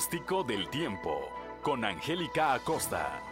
Pronóstico del tiempo con Angélica Acosta.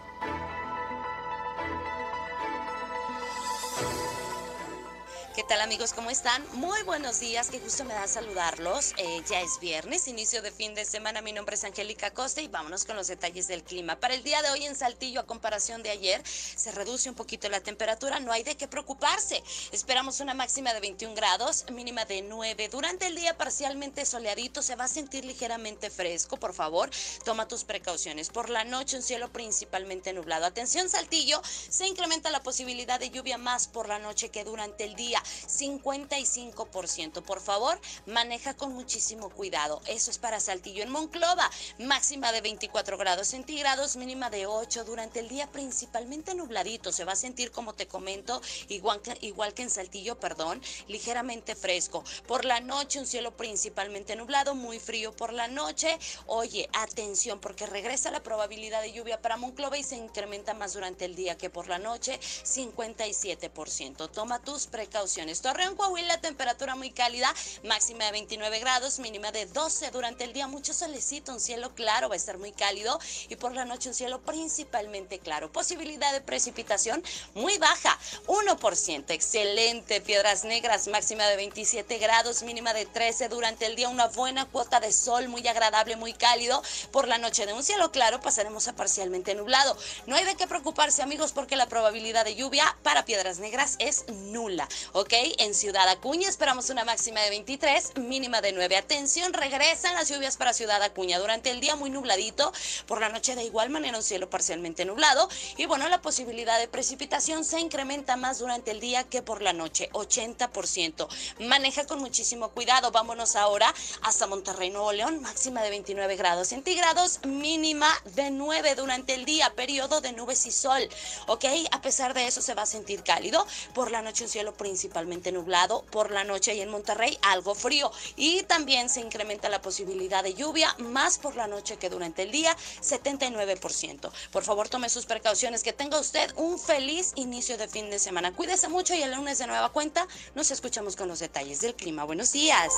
Tal amigos? ¿Cómo están? Muy buenos días, que justo me da saludarlos. Eh, ya es viernes, inicio de fin de semana. Mi nombre es Angélica Costa y vámonos con los detalles del clima. Para el día de hoy en Saltillo, a comparación de ayer, se reduce un poquito la temperatura, no hay de qué preocuparse. Esperamos una máxima de 21 grados, mínima de 9. Durante el día parcialmente soleadito, se va a sentir ligeramente fresco, por favor, toma tus precauciones. Por la noche un cielo principalmente nublado. Atención Saltillo, se incrementa la posibilidad de lluvia más por la noche que durante el día. 55%. Por favor, maneja con muchísimo cuidado. Eso es para Saltillo en Monclova. Máxima de 24 grados centígrados, mínima de 8 durante el día, principalmente nubladito. Se va a sentir, como te comento, igual que, igual que en Saltillo, perdón, ligeramente fresco. Por la noche, un cielo principalmente nublado, muy frío por la noche. Oye, atención, porque regresa la probabilidad de lluvia para Monclova y se incrementa más durante el día que por la noche, 57%. Toma tus precauciones. Torreón, Coahuila, temperatura muy cálida, máxima de 29 grados, mínima de 12 durante el día, mucho solecito, un cielo claro, va a estar muy cálido y por la noche un cielo principalmente claro. Posibilidad de precipitación muy baja, 1%, excelente. Piedras Negras, máxima de 27 grados, mínima de 13 durante el día, una buena cuota de sol, muy agradable, muy cálido. Por la noche de un cielo claro pasaremos a parcialmente nublado. No hay de qué preocuparse amigos porque la probabilidad de lluvia para Piedras Negras es nula. ¿ok? En Ciudad Acuña esperamos una máxima de 23, mínima de 9. Atención, regresan las lluvias para Ciudad Acuña. Durante el día muy nubladito, por la noche de igual manera un cielo parcialmente nublado. Y bueno, la posibilidad de precipitación se incrementa más durante el día que por la noche, 80%. Maneja con muchísimo cuidado. Vámonos ahora hasta Monterrey, Nuevo León, máxima de 29 grados centígrados, mínima de 9 durante el día, periodo de nubes y sol, ¿ok? A pesar de eso se va a sentir cálido. Por la noche un cielo principalmente nublado, por la noche y en Monterrey algo frío. Y también se incrementa la posibilidad de lluvia, más por la noche que durante el día, 79%. Por favor, tome sus precauciones, que tenga usted un feliz inicio de fin de semana. Cuídese mucho y el lunes de nueva cuenta nos escuchamos con los detalles del clima. Buenos días.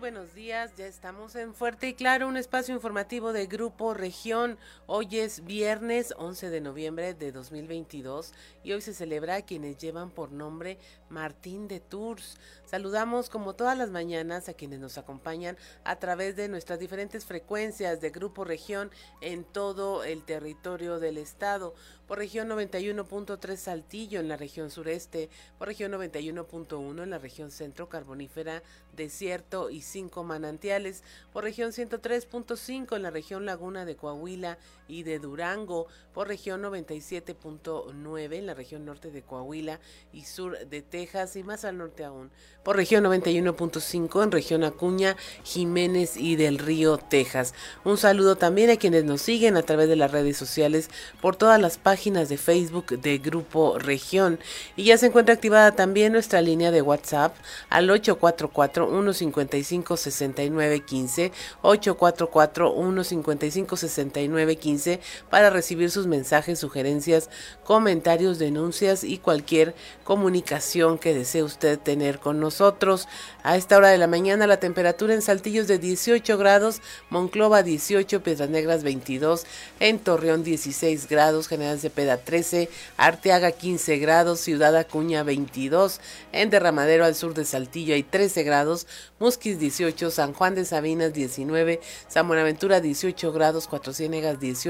Buenos días, ya estamos en Fuerte y Claro, un espacio informativo de Grupo Región. Hoy es viernes 11 de noviembre de 2022 y hoy se celebra quienes llevan por nombre Martín de Tours. Saludamos como todas las mañanas a quienes nos acompañan a través de nuestras diferentes frecuencias de Grupo Región en todo el territorio del estado. Por región 91.3 Saltillo en la región sureste, por región 91.1 en la región centro carbonífera, desierto y cinco manantiales, por región 103.5 en la región laguna de Coahuila y de Durango, por región 97.9 en la región norte de Coahuila y sur de Texas y más al norte aún, por región 91.5 en región Acuña, Jiménez y del Río, Texas. Un saludo también a quienes nos siguen a través de las redes sociales por todas las páginas de Facebook de Grupo Región. Y ya se encuentra activada también nuestra línea de WhatsApp al 844-155-6915, 844-155-6915 para recibir sus mensajes, sugerencias, comentarios, denuncias y cualquier comunicación que desee usted tener con nosotros. A esta hora de la mañana la temperatura en Saltillos de 18 grados, Monclova 18, Piedras Negras 22, en Torreón 16 grados, General Cepeda 13, Arteaga 15 grados, Ciudad Acuña 22, en Derramadero al sur de Saltillo hay 13 grados, Musquis 18, San Juan de Sabinas 19, San Buenaventura 18 grados, Cuatro Ciénegas 18,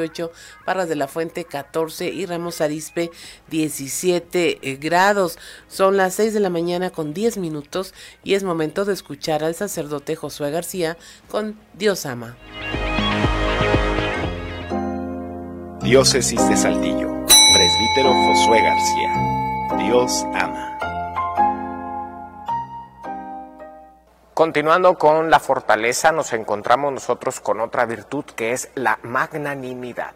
Parras de la Fuente 14 y Ramos Arispe 17 grados. Son las 6 de la mañana con 10 minutos y es momento de escuchar al sacerdote Josué García con Dios ama. Diócesis de Saltillo, presbítero Josué García. Dios ama. Continuando con la fortaleza, nos encontramos nosotros con otra virtud que es la magnanimidad.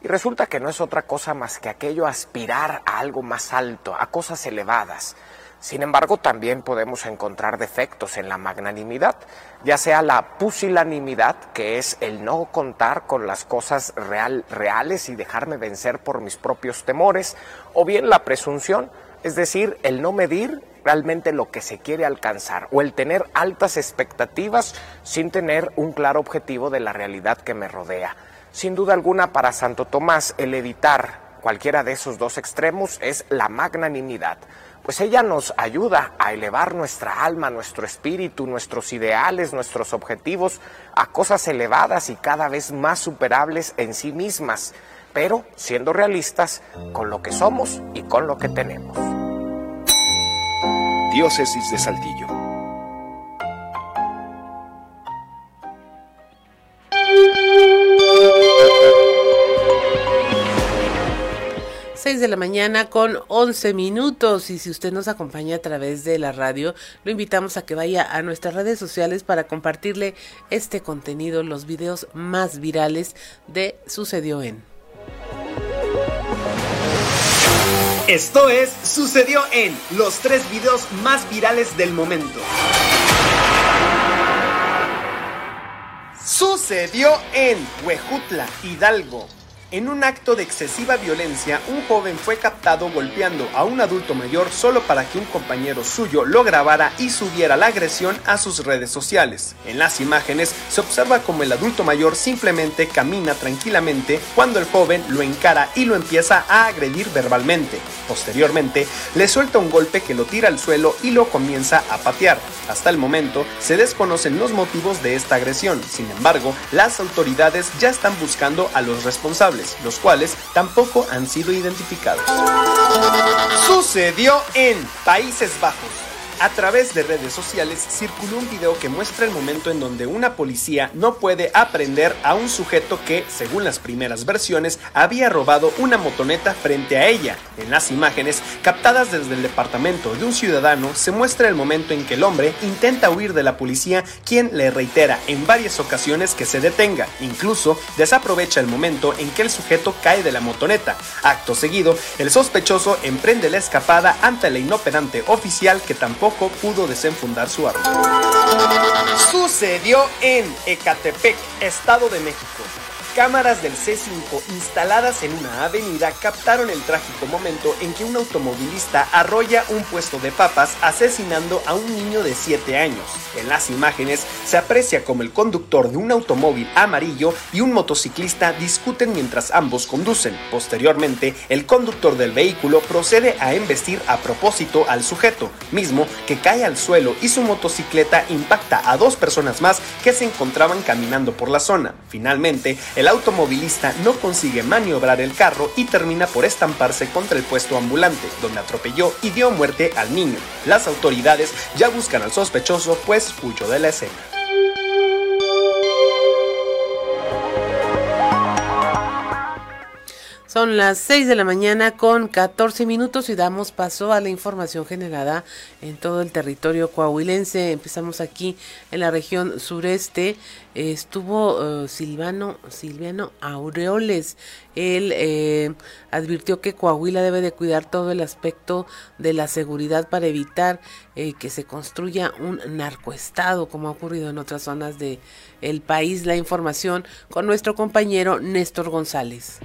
Y resulta que no es otra cosa más que aquello aspirar a algo más alto, a cosas elevadas. Sin embargo, también podemos encontrar defectos en la magnanimidad, ya sea la pusilanimidad, que es el no contar con las cosas real, reales y dejarme vencer por mis propios temores, o bien la presunción, es decir, el no medir realmente lo que se quiere alcanzar o el tener altas expectativas sin tener un claro objetivo de la realidad que me rodea. Sin duda alguna para Santo Tomás el evitar cualquiera de esos dos extremos es la magnanimidad, pues ella nos ayuda a elevar nuestra alma, nuestro espíritu, nuestros ideales, nuestros objetivos a cosas elevadas y cada vez más superables en sí mismas, pero siendo realistas con lo que somos y con lo que tenemos. Diócesis de Saltillo. Seis de la mañana con 11 minutos y si usted nos acompaña a través de la radio, lo invitamos a que vaya a nuestras redes sociales para compartirle este contenido, los videos más virales de Sucedió en. Esto es Sucedió en los tres videos más virales del momento. Sucedió en Huejutla, Hidalgo. En un acto de excesiva violencia, un joven fue captado golpeando a un adulto mayor solo para que un compañero suyo lo grabara y subiera la agresión a sus redes sociales. En las imágenes se observa como el adulto mayor simplemente camina tranquilamente cuando el joven lo encara y lo empieza a agredir verbalmente. Posteriormente, le suelta un golpe que lo tira al suelo y lo comienza a patear. Hasta el momento, se desconocen los motivos de esta agresión. Sin embargo, las autoridades ya están buscando a los responsables los cuales tampoco han sido identificados. Sucedió en Países Bajos. A través de redes sociales circuló un video que muestra el momento en donde una policía no puede aprender a un sujeto que, según las primeras versiones, había robado una motoneta frente a ella. En las imágenes captadas desde el departamento de un ciudadano se muestra el momento en que el hombre intenta huir de la policía, quien le reitera en varias ocasiones que se detenga. Incluso desaprovecha el momento en que el sujeto cae de la motoneta. Acto seguido, el sospechoso emprende la escapada ante la inoperante oficial que tampoco pudo desenfundar su arma. Sucedió en Ecatepec, Estado de México. Cámaras del C5 instaladas en una avenida captaron el trágico momento en que un automovilista arrolla un puesto de papas asesinando a un niño de 7 años. En las imágenes se aprecia como el conductor de un automóvil amarillo y un motociclista discuten mientras ambos conducen. Posteriormente, el conductor del vehículo procede a embestir a propósito al sujeto, mismo que cae al suelo y su motocicleta impacta a dos personas más que se encontraban caminando por la zona. Finalmente, el automovilista no consigue maniobrar el carro y termina por estamparse contra el puesto ambulante, donde atropelló y dio muerte al niño. Las autoridades ya buscan al sospechoso, pues huyó de la escena. Son las 6 de la mañana con 14 minutos y damos paso a la información generada en todo el territorio coahuilense. Empezamos aquí en la región sureste. Estuvo eh, Silvano, Silviano Aureoles. Él eh, advirtió que Coahuila debe de cuidar todo el aspecto de la seguridad para evitar eh, que se construya un narcoestado como ha ocurrido en otras zonas del el país. La información con nuestro compañero Néstor González.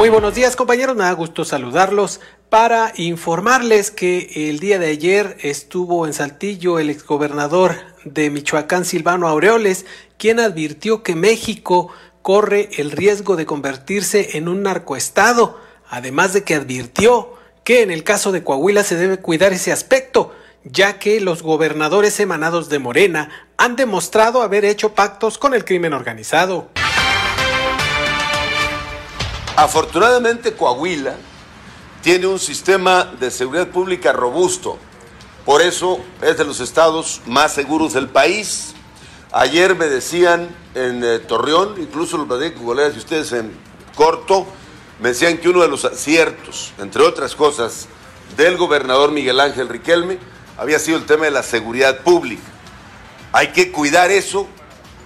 Muy buenos días compañeros, me da gusto saludarlos para informarles que el día de ayer estuvo en Saltillo el exgobernador de Michoacán, Silvano Aureoles, quien advirtió que México corre el riesgo de convertirse en un narcoestado, además de que advirtió que en el caso de Coahuila se debe cuidar ese aspecto, ya que los gobernadores emanados de Morena han demostrado haber hecho pactos con el crimen organizado. Afortunadamente Coahuila tiene un sistema de seguridad pública robusto. Por eso es de los estados más seguros del país. Ayer me decían en eh, Torreón, incluso los platicé con colegas de ustedes en corto, me decían que uno de los aciertos, entre otras cosas, del gobernador Miguel Ángel Riquelme había sido el tema de la seguridad pública. Hay que cuidar eso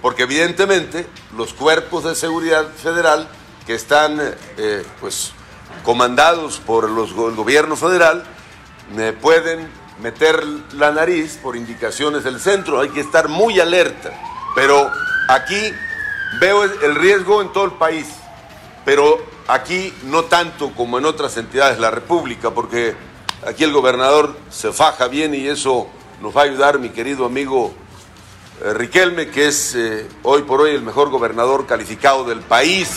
porque evidentemente los cuerpos de seguridad federal que están eh, pues, comandados por los, el gobierno federal pueden meter la nariz por indicaciones del centro. Hay que estar muy alerta. Pero aquí veo el riesgo en todo el país, pero aquí no tanto como en otras entidades de la República, porque aquí el gobernador se faja bien y eso nos va a ayudar mi querido amigo eh, Riquelme, que es eh, hoy por hoy el mejor gobernador calificado del país.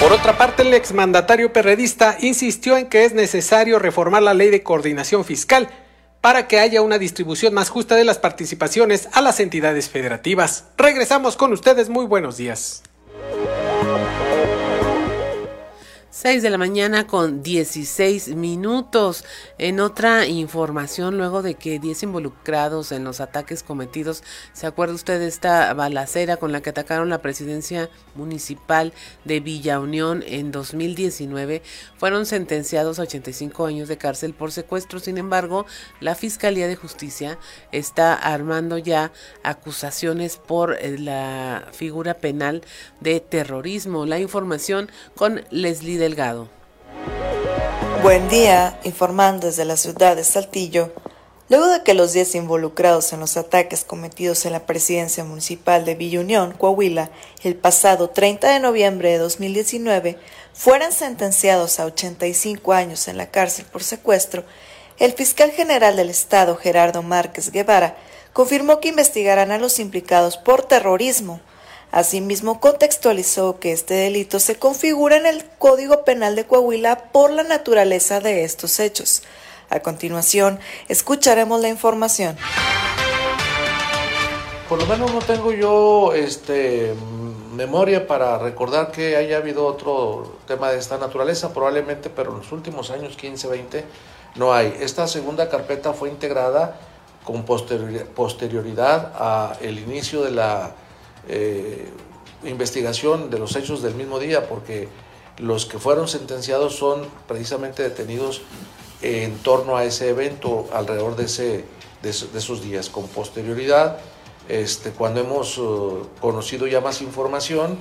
Por otra parte, el exmandatario perredista insistió en que es necesario reformar la ley de coordinación fiscal para que haya una distribución más justa de las participaciones a las entidades federativas. Regresamos con ustedes, muy buenos días. 6 de la mañana con 16 minutos. En otra información, luego de que 10 involucrados en los ataques cometidos, ¿se acuerda usted de esta balacera con la que atacaron la presidencia municipal de Villa Unión en 2019? Fueron sentenciados a 85 años de cárcel por secuestro. Sin embargo, la Fiscalía de Justicia está armando ya acusaciones por eh, la figura penal de terrorismo. La información con Leslie del Buen día, informando desde la ciudad de Saltillo. Luego de que los 10 involucrados en los ataques cometidos en la presidencia municipal de Villa Unión, Coahuila, el pasado 30 de noviembre de 2019, fueran sentenciados a 85 años en la cárcel por secuestro, el fiscal general del Estado, Gerardo Márquez Guevara, confirmó que investigarán a los implicados por terrorismo, Asimismo, contextualizó que este delito se configura en el Código Penal de Coahuila por la naturaleza de estos hechos. A continuación, escucharemos la información. Por lo menos no tengo yo este, memoria para recordar que haya habido otro tema de esta naturaleza, probablemente, pero en los últimos años 15, 20 no hay. Esta segunda carpeta fue integrada con posterioridad al inicio de la eh, investigación de los hechos del mismo día, porque los que fueron sentenciados son precisamente detenidos en torno a ese evento, alrededor de, ese, de, esos días. Con posterioridad, este, cuando hemos uh, conocido ya más información,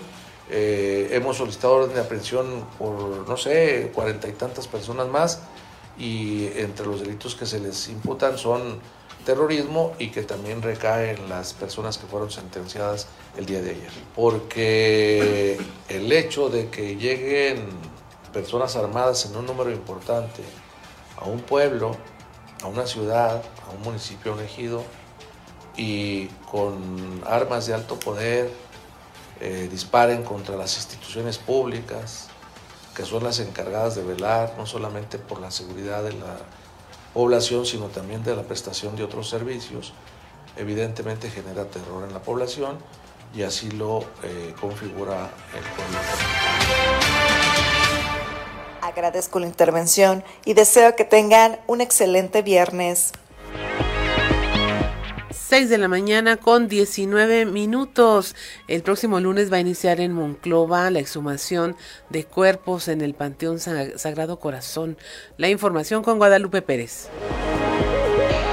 eh, hemos solicitado orden de aprehensión por, no sé, cuarenta y tantas personas más, y entre los delitos que se les imputan son terrorismo y que también recae en las personas que fueron sentenciadas el día de ayer. Porque el hecho de que lleguen personas armadas en un número importante a un pueblo, a una ciudad, a un municipio, a un ejido, y con armas de alto poder eh, disparen contra las instituciones públicas, que son las encargadas de velar no solamente por la seguridad de la población, sino también de la prestación de otros servicios, evidentemente genera terror en la población y así lo eh, configura el. Agradezco la intervención y deseo que tengan un excelente viernes. 6 de la mañana con 19 minutos. El próximo lunes va a iniciar en Monclova la exhumación de cuerpos en el Panteón Sagrado Corazón. La información con Guadalupe Pérez.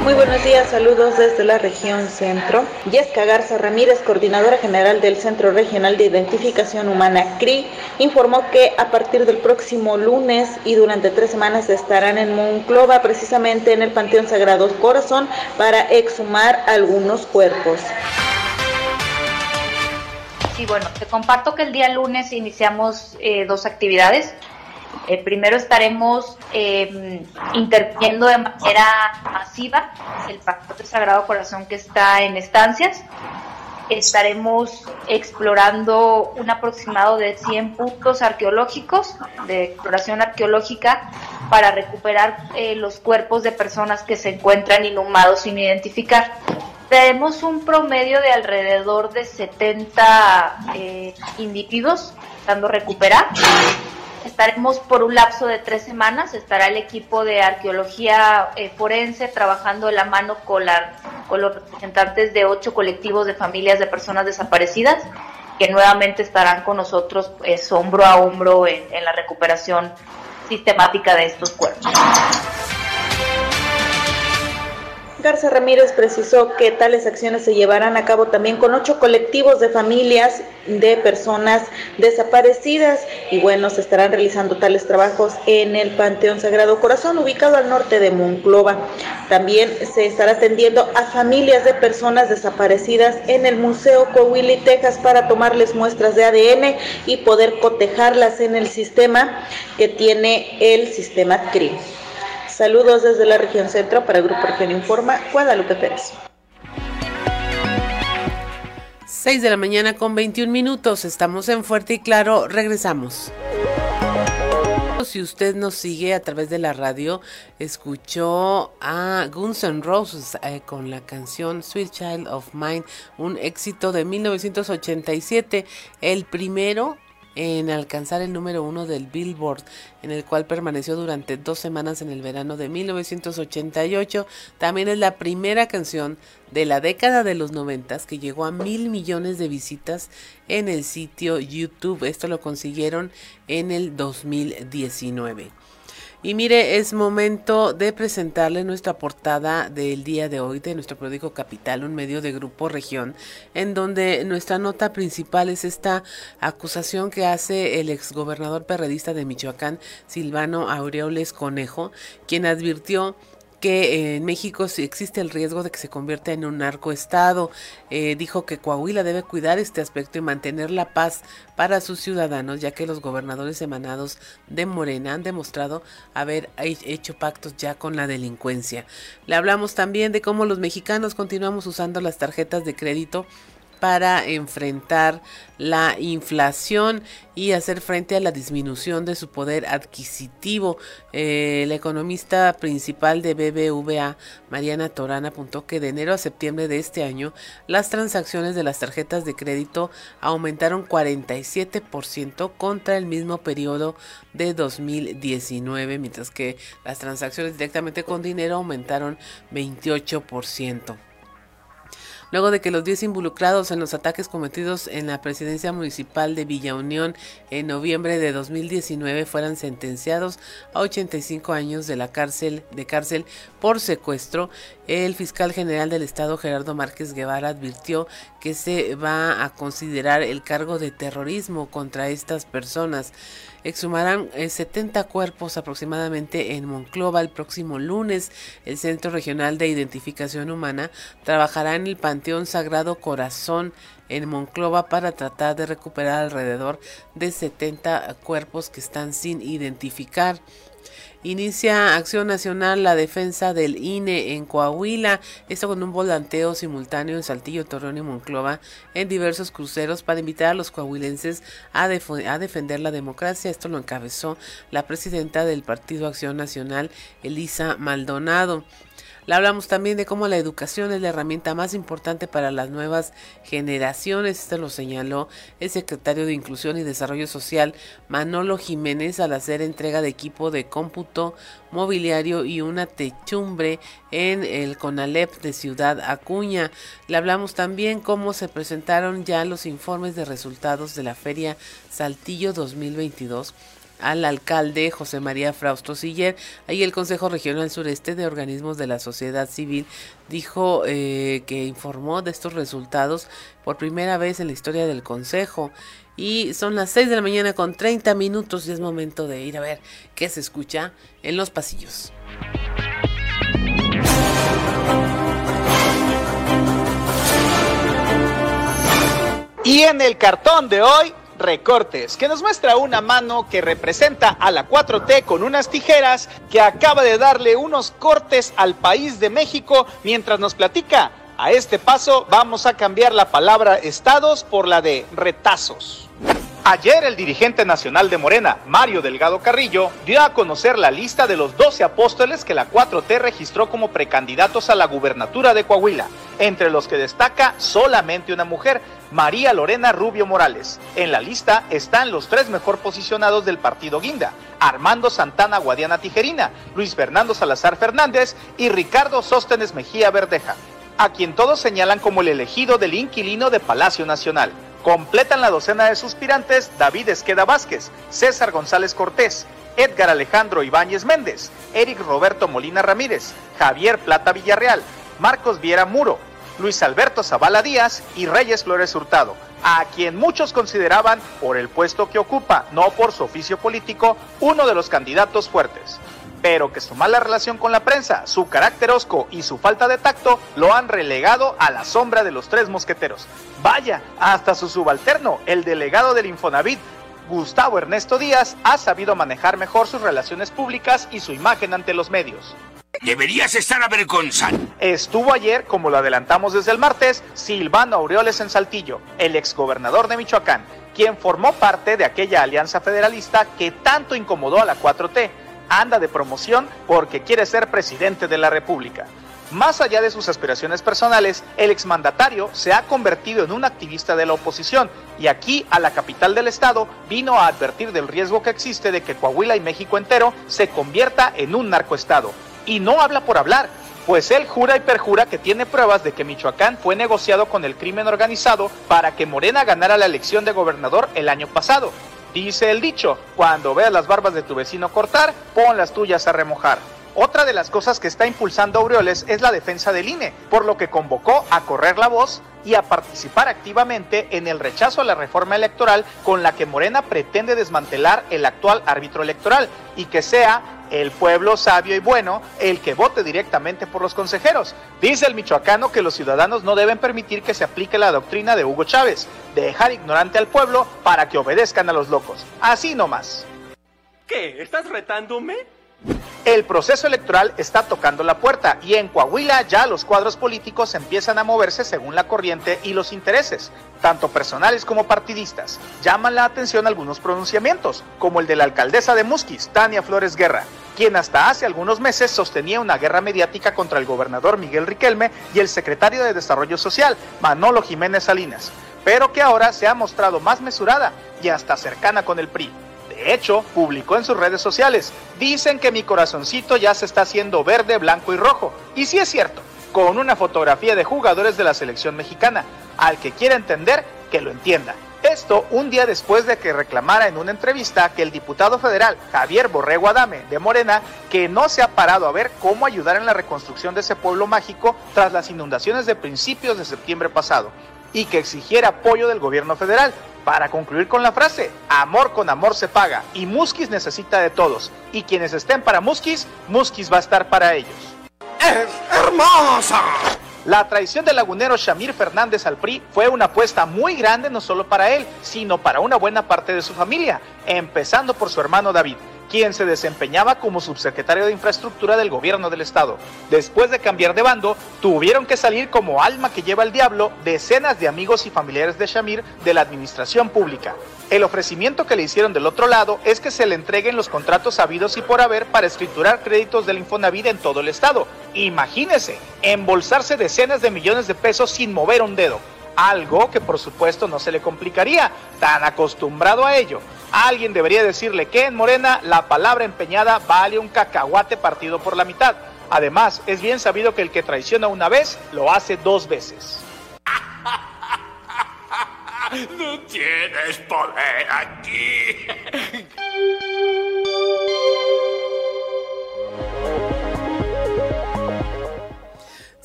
Muy buenos días, saludos desde la región centro. Yesca Garza Ramírez, coordinadora general del Centro Regional de Identificación Humana CRI, informó que a partir del próximo lunes y durante tres semanas estarán en Monclova, precisamente en el Panteón Sagrado Corazón, para exhumar algunos cuerpos. Sí, bueno, te comparto que el día lunes iniciamos eh, dos actividades. Eh, primero estaremos eh, interviniendo de manera masiva el Pacto del Sagrado Corazón que está en estancias. Estaremos explorando un aproximado de 100 puntos arqueológicos de exploración arqueológica para recuperar eh, los cuerpos de personas que se encuentran inhumados sin identificar. Tenemos un promedio de alrededor de 70 eh, individuos dando recuperar Estaremos por un lapso de tres semanas, estará el equipo de arqueología eh, forense trabajando de la mano con, los representantes de ocho colectivos de familias de personas desaparecidas que nuevamente estarán con nosotros pues, hombro a hombro en la recuperación sistemática de estos cuerpos. Garza Ramírez precisó que tales acciones se llevarán a cabo también con ocho colectivos de familias de personas desaparecidas y bueno, se estarán realizando tales trabajos en el Panteón Sagrado Corazón ubicado al norte de Monclova. También se estará atendiendo a familias de personas desaparecidas en el Museo Coahuila, Texas para tomarles muestras de ADN y poder cotejarlas en el sistema que tiene el sistema CRI. Saludos desde la región centro para Grupo Región Informa, Guadalupe Pérez. 6 de la mañana con 21 minutos, estamos en Fuerte y Claro, regresamos. Si usted nos sigue a través de la radio, escuchó a Guns N' Roses eh, con la canción Sweet Child of Mine, un éxito de 1987, el primero en alcanzar el número uno del Billboard, en el cual permaneció durante dos semanas en el verano de 1988. También es la primera canción de la década de los noventas que llegó a mil millones de visitas en el sitio YouTube. Esto lo consiguieron en el 2019. Y mire, es momento de presentarle nuestra portada del día de hoy de nuestro periódico Capital, un medio de Grupo Región, en donde nuestra nota principal es esta acusación que hace el exgobernador perredista de Michoacán, Silvano Aureoles Conejo, quien advirtió que en México existe el riesgo de que se convierta en un narcoestado. Eh, dijo que Coahuila debe cuidar este aspecto y mantener la paz para sus ciudadanos, ya que los gobernadores emanados de Morena han demostrado haber hecho pactos ya con la delincuencia. Le hablamos también de cómo los mexicanos continuamos usando las tarjetas de crédito para enfrentar la inflación y hacer frente a la disminución de su poder adquisitivo. Eh, la economista principal de BBVA, Mariana Torana, apuntó que de enero a septiembre de este año las transacciones de las tarjetas de crédito aumentaron 47% contra el mismo periodo de 2019, mientras que las transacciones directamente con dinero aumentaron 28% luego de que los 10 involucrados en los ataques cometidos en la presidencia municipal de Villa Unión en noviembre de 2019 fueran sentenciados a 85 años de la cárcel de cárcel por secuestro, el fiscal general del estado Gerardo Márquez Guevara advirtió que se va a considerar el cargo de terrorismo contra estas personas. Exhumarán 70 eh, cuerpos aproximadamente en Monclova el próximo lunes. El Centro Regional de Identificación Humana trabajará en el Panteón Sagrado Corazón en Monclova para tratar de recuperar alrededor de 70 cuerpos que están sin identificar. Inicia Acción Nacional la defensa del INE en Coahuila, esto con un volanteo simultáneo en Saltillo, Torreón y Monclova en diversos cruceros para invitar a los coahuilenses a, a defender la democracia. Esto lo encabezó la presidenta del Partido Acción Nacional, Elisa Maldonado. Le hablamos también de cómo la educación es la herramienta más importante para las nuevas generaciones. Esto lo señaló el secretario de Inclusión y Desarrollo Social, Manolo Jiménez, al hacer entrega de equipo de cómputo, mobiliario y una techumbre en el CONALEP de Ciudad Acuña. Le hablamos también cómo se presentaron ya los informes de resultados de la Feria Saltillo 2022 al alcalde José María Frausto Siller. Ahí el Consejo Regional Sureste de Organismos de la Sociedad Civil dijo eh, que informó de estos resultados por primera vez en la historia del Consejo. Y son las 6 de la mañana con 30 minutos y es momento de ir a ver qué se escucha en los pasillos. Y en el cartón de hoy recortes, que nos muestra una mano que representa a la 4T con unas tijeras que acaba de darle unos cortes al país de México mientras nos platica. A este paso vamos a cambiar la palabra estados por la de retazos. Ayer el dirigente nacional de Morena, Mario Delgado Carrillo, dio a conocer la lista de los 12 apóstoles que la 4T registró como precandidatos a la gubernatura de Coahuila, entre los que destaca solamente una mujer, María Lorena Rubio Morales. En la lista están los tres mejor posicionados del partido Guinda, Armando Santana Guadiana Tijerina, Luis Fernando Salazar Fernández y Ricardo Sóstenes Mejía Verdeja, a quien todos señalan como el elegido del inquilino de Palacio Nacional. Completan la docena de suspirantes David Esqueda Vázquez, César González Cortés, Edgar Alejandro Ibáñez Méndez, Eric Roberto Molina Ramírez, Javier Plata Villarreal, Marcos Viera Muro, Luis Alberto Zavala Díaz y Reyes Flores Hurtado, a quien muchos consideraban por el puesto que ocupa, no por su oficio político, uno de los candidatos fuertes pero que su mala relación con la prensa, su carácter osco y su falta de tacto lo han relegado a la sombra de los tres mosqueteros. Vaya, hasta su subalterno, el delegado del Infonavit, Gustavo Ernesto Díaz, ha sabido manejar mejor sus relaciones públicas y su imagen ante los medios. Deberías estar avergonzado. Estuvo ayer, como lo adelantamos desde el martes, Silvano Aureoles en Saltillo, el exgobernador de Michoacán, quien formó parte de aquella alianza federalista que tanto incomodó a la 4T anda de promoción porque quiere ser presidente de la República. Más allá de sus aspiraciones personales, el exmandatario se ha convertido en un activista de la oposición y aquí, a la capital del estado, vino a advertir del riesgo que existe de que Coahuila y México entero se convierta en un narcoestado. Y no habla por hablar, pues él jura y perjura que tiene pruebas de que Michoacán fue negociado con el crimen organizado para que Morena ganara la elección de gobernador el año pasado. Dice el dicho, cuando veas las barbas de tu vecino cortar, pon las tuyas a remojar. Otra de las cosas que está impulsando Aureoles es la defensa del INE, por lo que convocó a correr la voz y a participar activamente en el rechazo a la reforma electoral con la que Morena pretende desmantelar el actual árbitro electoral y que sea el pueblo sabio y bueno el que vote directamente por los consejeros. Dice el michoacano que los ciudadanos no deben permitir que se aplique la doctrina de Hugo Chávez, de dejar ignorante al pueblo para que obedezcan a los locos. Así nomás. ¿Qué? ¿Estás retándome? El proceso electoral está tocando la puerta y en Coahuila ya los cuadros políticos empiezan a moverse según la corriente y los intereses, tanto personales como partidistas. Llaman la atención algunos pronunciamientos, como el de la alcaldesa de Musquis, Tania Flores Guerra, quien hasta hace algunos meses sostenía una guerra mediática contra el gobernador Miguel Riquelme y el secretario de Desarrollo Social, Manolo Jiménez Salinas, pero que ahora se ha mostrado más mesurada y hasta cercana con el PRI. De hecho, publicó en sus redes sociales, dicen que mi corazoncito ya se está haciendo verde, blanco y rojo. Y sí es cierto, con una fotografía de jugadores de la selección mexicana. Al que quiera entender, que lo entienda. Esto un día después de que reclamara en una entrevista que el diputado federal Javier Borrego Adame de Morena, que no se ha parado a ver cómo ayudar en la reconstrucción de ese pueblo mágico tras las inundaciones de principios de septiembre pasado, y que exigiera apoyo del gobierno federal, para concluir con la frase, amor con amor se paga y Muskis necesita de todos. Y quienes estén para Muskis, Muskis va a estar para ellos. ¡Es hermosa! La traición del lagunero Shamir Fernández al PRI fue una apuesta muy grande no solo para él, sino para una buena parte de su familia, empezando por su hermano David quien se desempeñaba como subsecretario de Infraestructura del gobierno del estado. Después de cambiar de bando, tuvieron que salir como alma que lleva el diablo decenas de amigos y familiares de Shamir de la administración pública. El ofrecimiento que le hicieron del otro lado es que se le entreguen los contratos habidos y por haber para escriturar créditos del Infonavit en todo el estado. Imagínese, embolsarse decenas de millones de pesos sin mover un dedo. Algo que por supuesto no se le complicaría, tan acostumbrado a ello. Alguien debería decirle que en Morena la palabra empeñada vale un cacahuate partido por la mitad. Además, es bien sabido que el que traiciona una vez lo hace dos veces. No tienes poder aquí.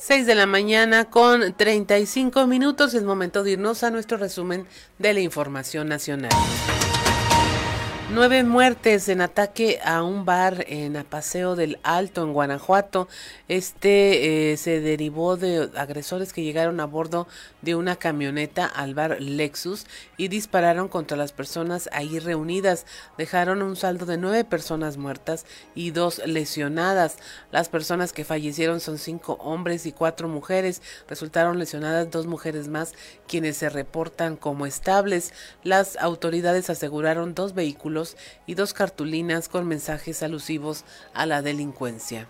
6 de la mañana con 35 minutos. Es momento de irnos a nuestro resumen de la información nacional. Nueve muertes en ataque a un bar en Paseo del Alto, en Guanajuato. Este eh, se derivó de agresores que llegaron a bordo de una camioneta al bar Lexus y dispararon contra las personas ahí reunidas. Dejaron un saldo de nueve personas muertas y dos lesionadas. Las personas que fallecieron son cinco hombres y cuatro mujeres. Resultaron lesionadas dos mujeres más, quienes se reportan como estables. Las autoridades aseguraron dos vehículos y dos cartulinas con mensajes alusivos a la delincuencia.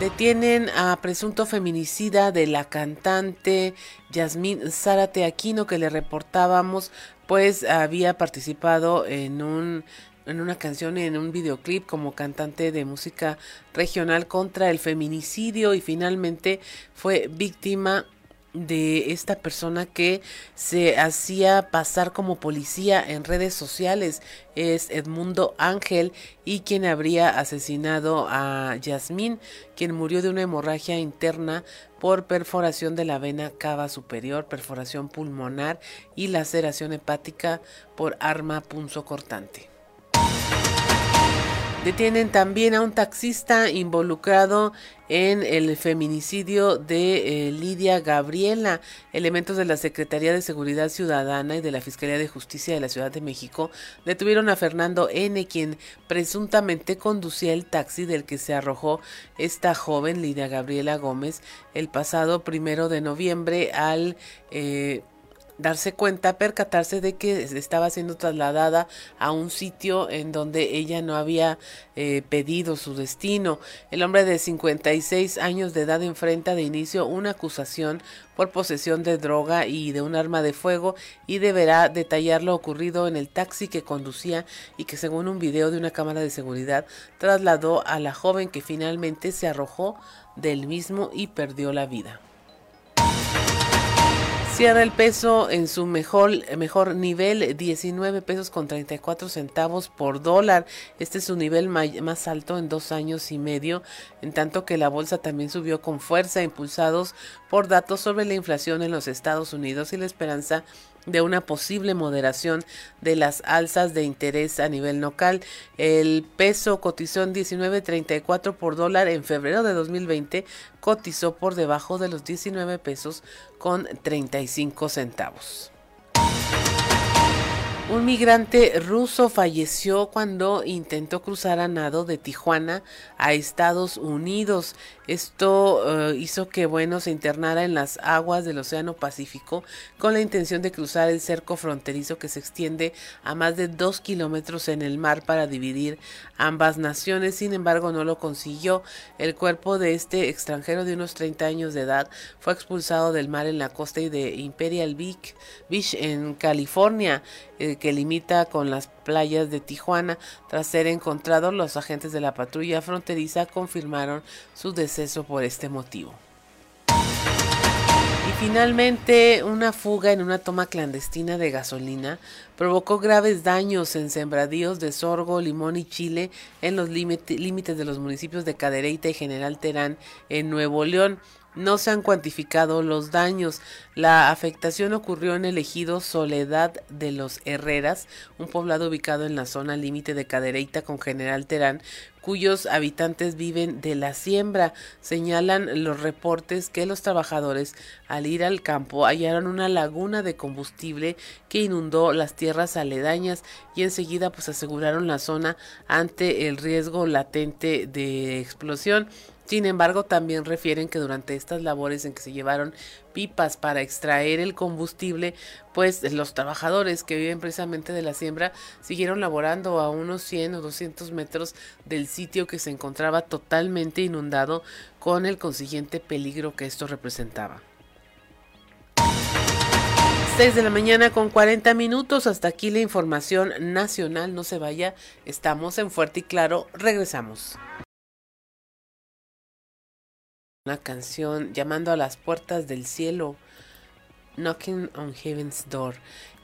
Detienen a presunto feminicida de la cantante Yasmín Zárate Aquino que le reportábamos, pues había participado en un en una canción en un videoclip como cantante de música regional contra el feminicidio y finalmente fue víctima de esta persona que se hacía pasar como policía en redes sociales. Es Edmundo Ángel y quien habría asesinado a Yasmín, quien murió de una hemorragia interna por perforación de la vena cava superior, perforación pulmonar y laceración hepática por arma punzocortante. Detienen también a un taxista involucrado en el feminicidio de eh, Lidia Gabriela. Elementos de la Secretaría de Seguridad Ciudadana y de la Fiscalía de Justicia de la Ciudad de México detuvieron a Fernando N., quien presuntamente conducía el taxi del que se arrojó esta joven Lidia Gabriela Gómez el pasado primero de noviembre al eh, darse cuenta, percatarse de que estaba siendo trasladada a un sitio en donde ella no había eh, pedido su destino. El hombre de 56 años de edad enfrenta de inicio una acusación por posesión de droga y de un arma de fuego y deberá detallar lo ocurrido en el taxi que conducía y que según un video de una cámara de seguridad trasladó a la joven que finalmente se arrojó del mismo y perdió la vida. Cierra el peso en su mejor, mejor nivel, 19 pesos con 34 centavos por dólar. Este es su nivel más alto en dos años y medio, en tanto que la bolsa también subió con fuerza, impulsados por datos sobre la inflación en los Estados Unidos y la esperanza de una posible moderación de las alzas de interés a nivel local. El peso cotizó en 19.34 por dólar en febrero de 2020, cotizó por debajo de los 19 pesos con 35 centavos. Un migrante ruso falleció cuando intentó cruzar a nado de Tijuana a Estados Unidos. Esto eh, hizo que, bueno, se internara en las aguas del Océano Pacífico con la intención de cruzar el cerco fronterizo que se extiende a más de dos kilómetros en el mar para dividir ambas naciones. Sin embargo, no lo consiguió. El cuerpo de este extranjero de unos 30 años de edad fue expulsado del mar en la costa de Imperial Beach, en California, eh, que limita con las playas de Tijuana. Tras ser encontrado, los agentes de la patrulla fronteriza confirmaron su deceso por este motivo. Y finalmente, una fuga en una toma clandestina de gasolina provocó graves daños en sembradíos de sorgo, limón y chile en los límites de los municipios de Cadereyta y General Terán en Nuevo León. No se han cuantificado los daños. La afectación ocurrió en el ejido Soledad de los Herreras, un poblado ubicado en la zona límite de Cadereyta con General Terán, cuyos habitantes viven de la siembra. Señalan los reportes que los trabajadores al ir al campo hallaron una laguna de combustible que inundó las tierras aledañas y enseguida pues aseguraron la zona ante el riesgo latente de explosión. Sin embargo, también refieren que durante estas labores en que se llevaron pipas para extraer el combustible, pues los trabajadores que viven precisamente de la siembra siguieron laborando a unos 100 o 200 metros del sitio que se encontraba totalmente inundado con el consiguiente peligro que esto representaba. 6 de la mañana con 40 minutos. Hasta aquí la información nacional. No se vaya. Estamos en Fuerte y Claro. Regresamos una canción llamando a las puertas del cielo, Knocking on Heaven's Door.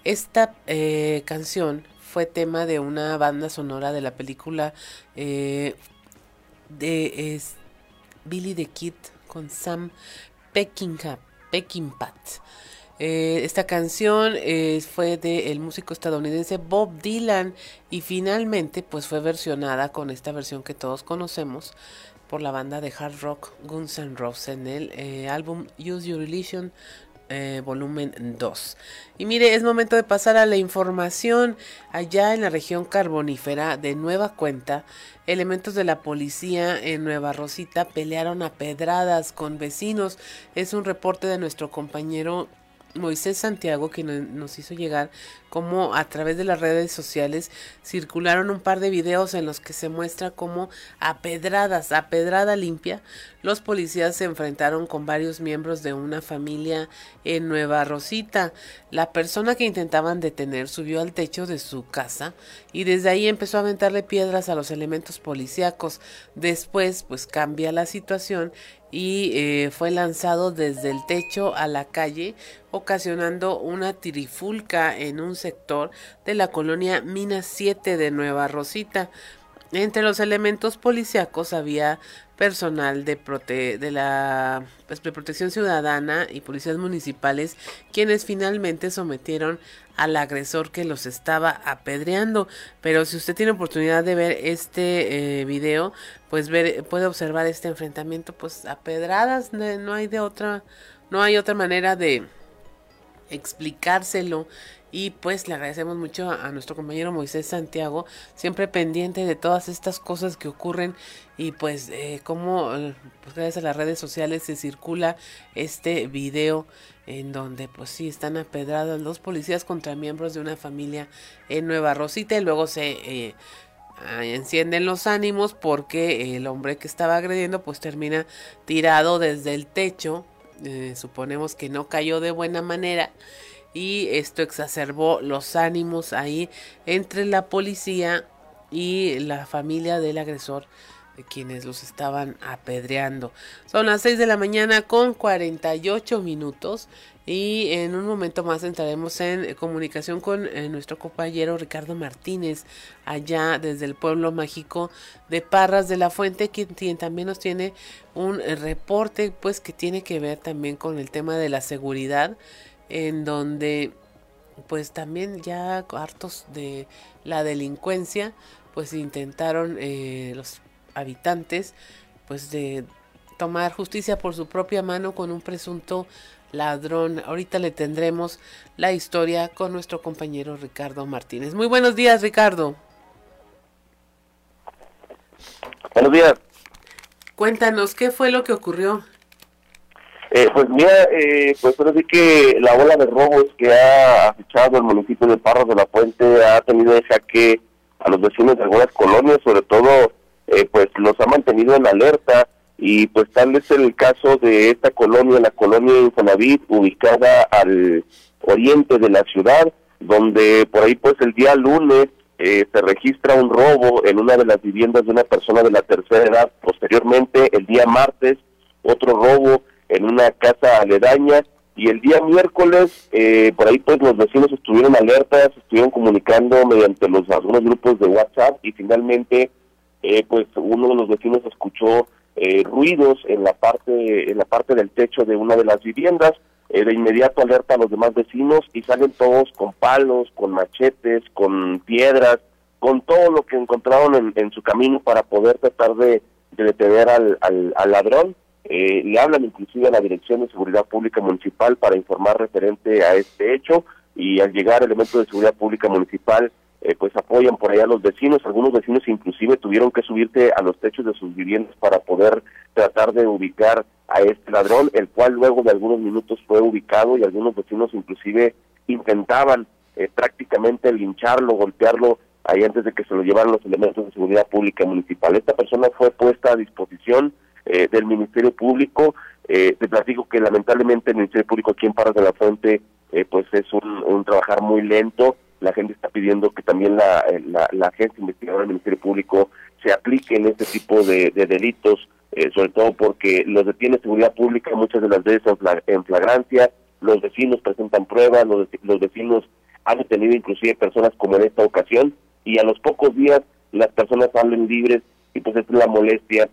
Esta eh, canción fue tema de una banda sonora de la película eh, de Billy the Kid con Sam Peckinpah. Peckinpah. Eh, esta canción fue del músico estadounidense Bob Dylan y finalmente pues fue versionada con esta versión que todos conocemos por la banda de hard rock Guns N' Roses en el eh, álbum Use Your Religion eh, volumen 2. Y mire, es momento de pasar a la información. Allá en la región carbonífera, de nueva cuenta, elementos de la policía en Nueva Rosita pelearon a pedradas con vecinos. Es un reporte de nuestro compañero Moisés Santiago que nos hizo llegar como a través de las redes sociales circularon un par de videos en los que se muestra como a pedradas, a pedrada limpia, los policías se enfrentaron con varios miembros de una familia en Nueva Rosita. La persona que intentaban detener subió al techo de su casa y desde ahí empezó a aventarle piedras a los elementos policíacos. Después, pues cambia la situación y eh, fue lanzado desde el techo a la calle, ocasionando una tirifulca en un sector de la colonia Mina 7 de Nueva Rosita. Entre los elementos policíacos había personal de, de la pues, protección ciudadana y policías municipales quienes finalmente sometieron al agresor que los estaba apedreando. Pero si usted tiene oportunidad de ver este eh, video, pues ver, puede observar este enfrentamiento pues a pedradas, no hay de otra, no hay otra manera de explicárselo y pues le agradecemos mucho a, nuestro compañero Moisés Santiago, siempre pendiente de todas estas cosas que ocurren y pues eh, como eh, pues, gracias a las redes sociales se circula este video en donde pues sí están apedrados los policías contra miembros de una familia en Nueva Rosita y luego se eh, encienden los ánimos porque el hombre que estaba agrediendo pues termina tirado desde el techo, suponemos que no cayó de buena manera y esto exacerbó los ánimos ahí entre la policía y la familia del agresor quienes los estaban apedreando. Son las 6 de la mañana con 48 minutos y en un momento más entraremos en comunicación con eh, nuestro compañero Ricardo Martínez allá desde el pueblo mágico de Parras de la Fuente quien también nos tiene un reporte pues que tiene que ver también con el tema de la seguridad en donde pues también ya hartos de la delincuencia pues intentaron eh, los habitantes pues de tomar justicia por su propia mano con un presunto ladrón. Ahorita le tendremos la historia con nuestro compañero Ricardo Martínez. Muy buenos días, Ricardo. Buenos días. Cuéntanos, ¿qué fue lo que ocurrió? Eh, pues mira, eh, pues sí que la ola de robos que ha acechado el municipio de Parras de la Fuente ha tenido de jaque a los vecinos de algunas colonias, sobre todo eh, pues los ha mantenido en alerta. Y pues tal es el caso de esta colonia, la colonia Infonavit, ubicada al oriente de la ciudad, donde por ahí pues el día lunes eh, se registra un robo en una de las viviendas de una persona de la tercera edad, posteriormente el día martes otro robo en una casa aledaña y el día miércoles eh, por ahí pues los vecinos estuvieron alertas, estuvieron comunicando mediante los algunos grupos de WhatsApp y finalmente eh, pues uno de los vecinos escuchó eh, ruidos en la parte en la parte del techo de una de las viviendas. De inmediato alerta a los demás vecinos y salen todos con palos, con machetes, con piedras, con todo lo que encontraron en, su camino para poder tratar de, detener al, al ladrón eh, le hablan inclusive a la Dirección de Seguridad Pública Municipal para informar referente a este hecho y al llegar elementos de seguridad pública municipal eh, pues apoyan por allá a los vecinos, algunos vecinos inclusive tuvieron que subirse a los techos de sus viviendas para poder tratar de ubicar a este ladrón, el cual luego de algunos minutos fue ubicado y algunos vecinos inclusive intentaban eh, prácticamente lincharlo, golpearlo ahí antes de que se lo llevaran los elementos de seguridad pública municipal. Esta persona fue puesta a disposición eh, del Ministerio Público. Eh, te platico que lamentablemente el Ministerio Público aquí en Parras de la Fuente eh, pues es un, trabajar muy lento. La gente está pidiendo que también la, la, agencia investigadora del Ministerio Público se aplique en este tipo de, delitos, sobre todo porque los detiene seguridad pública muchas de las veces en, flagrancia, los vecinos presentan pruebas, los, los vecinos han detenido inclusive personas como en esta ocasión y a los pocos días las personas salen libres y pues es la molestia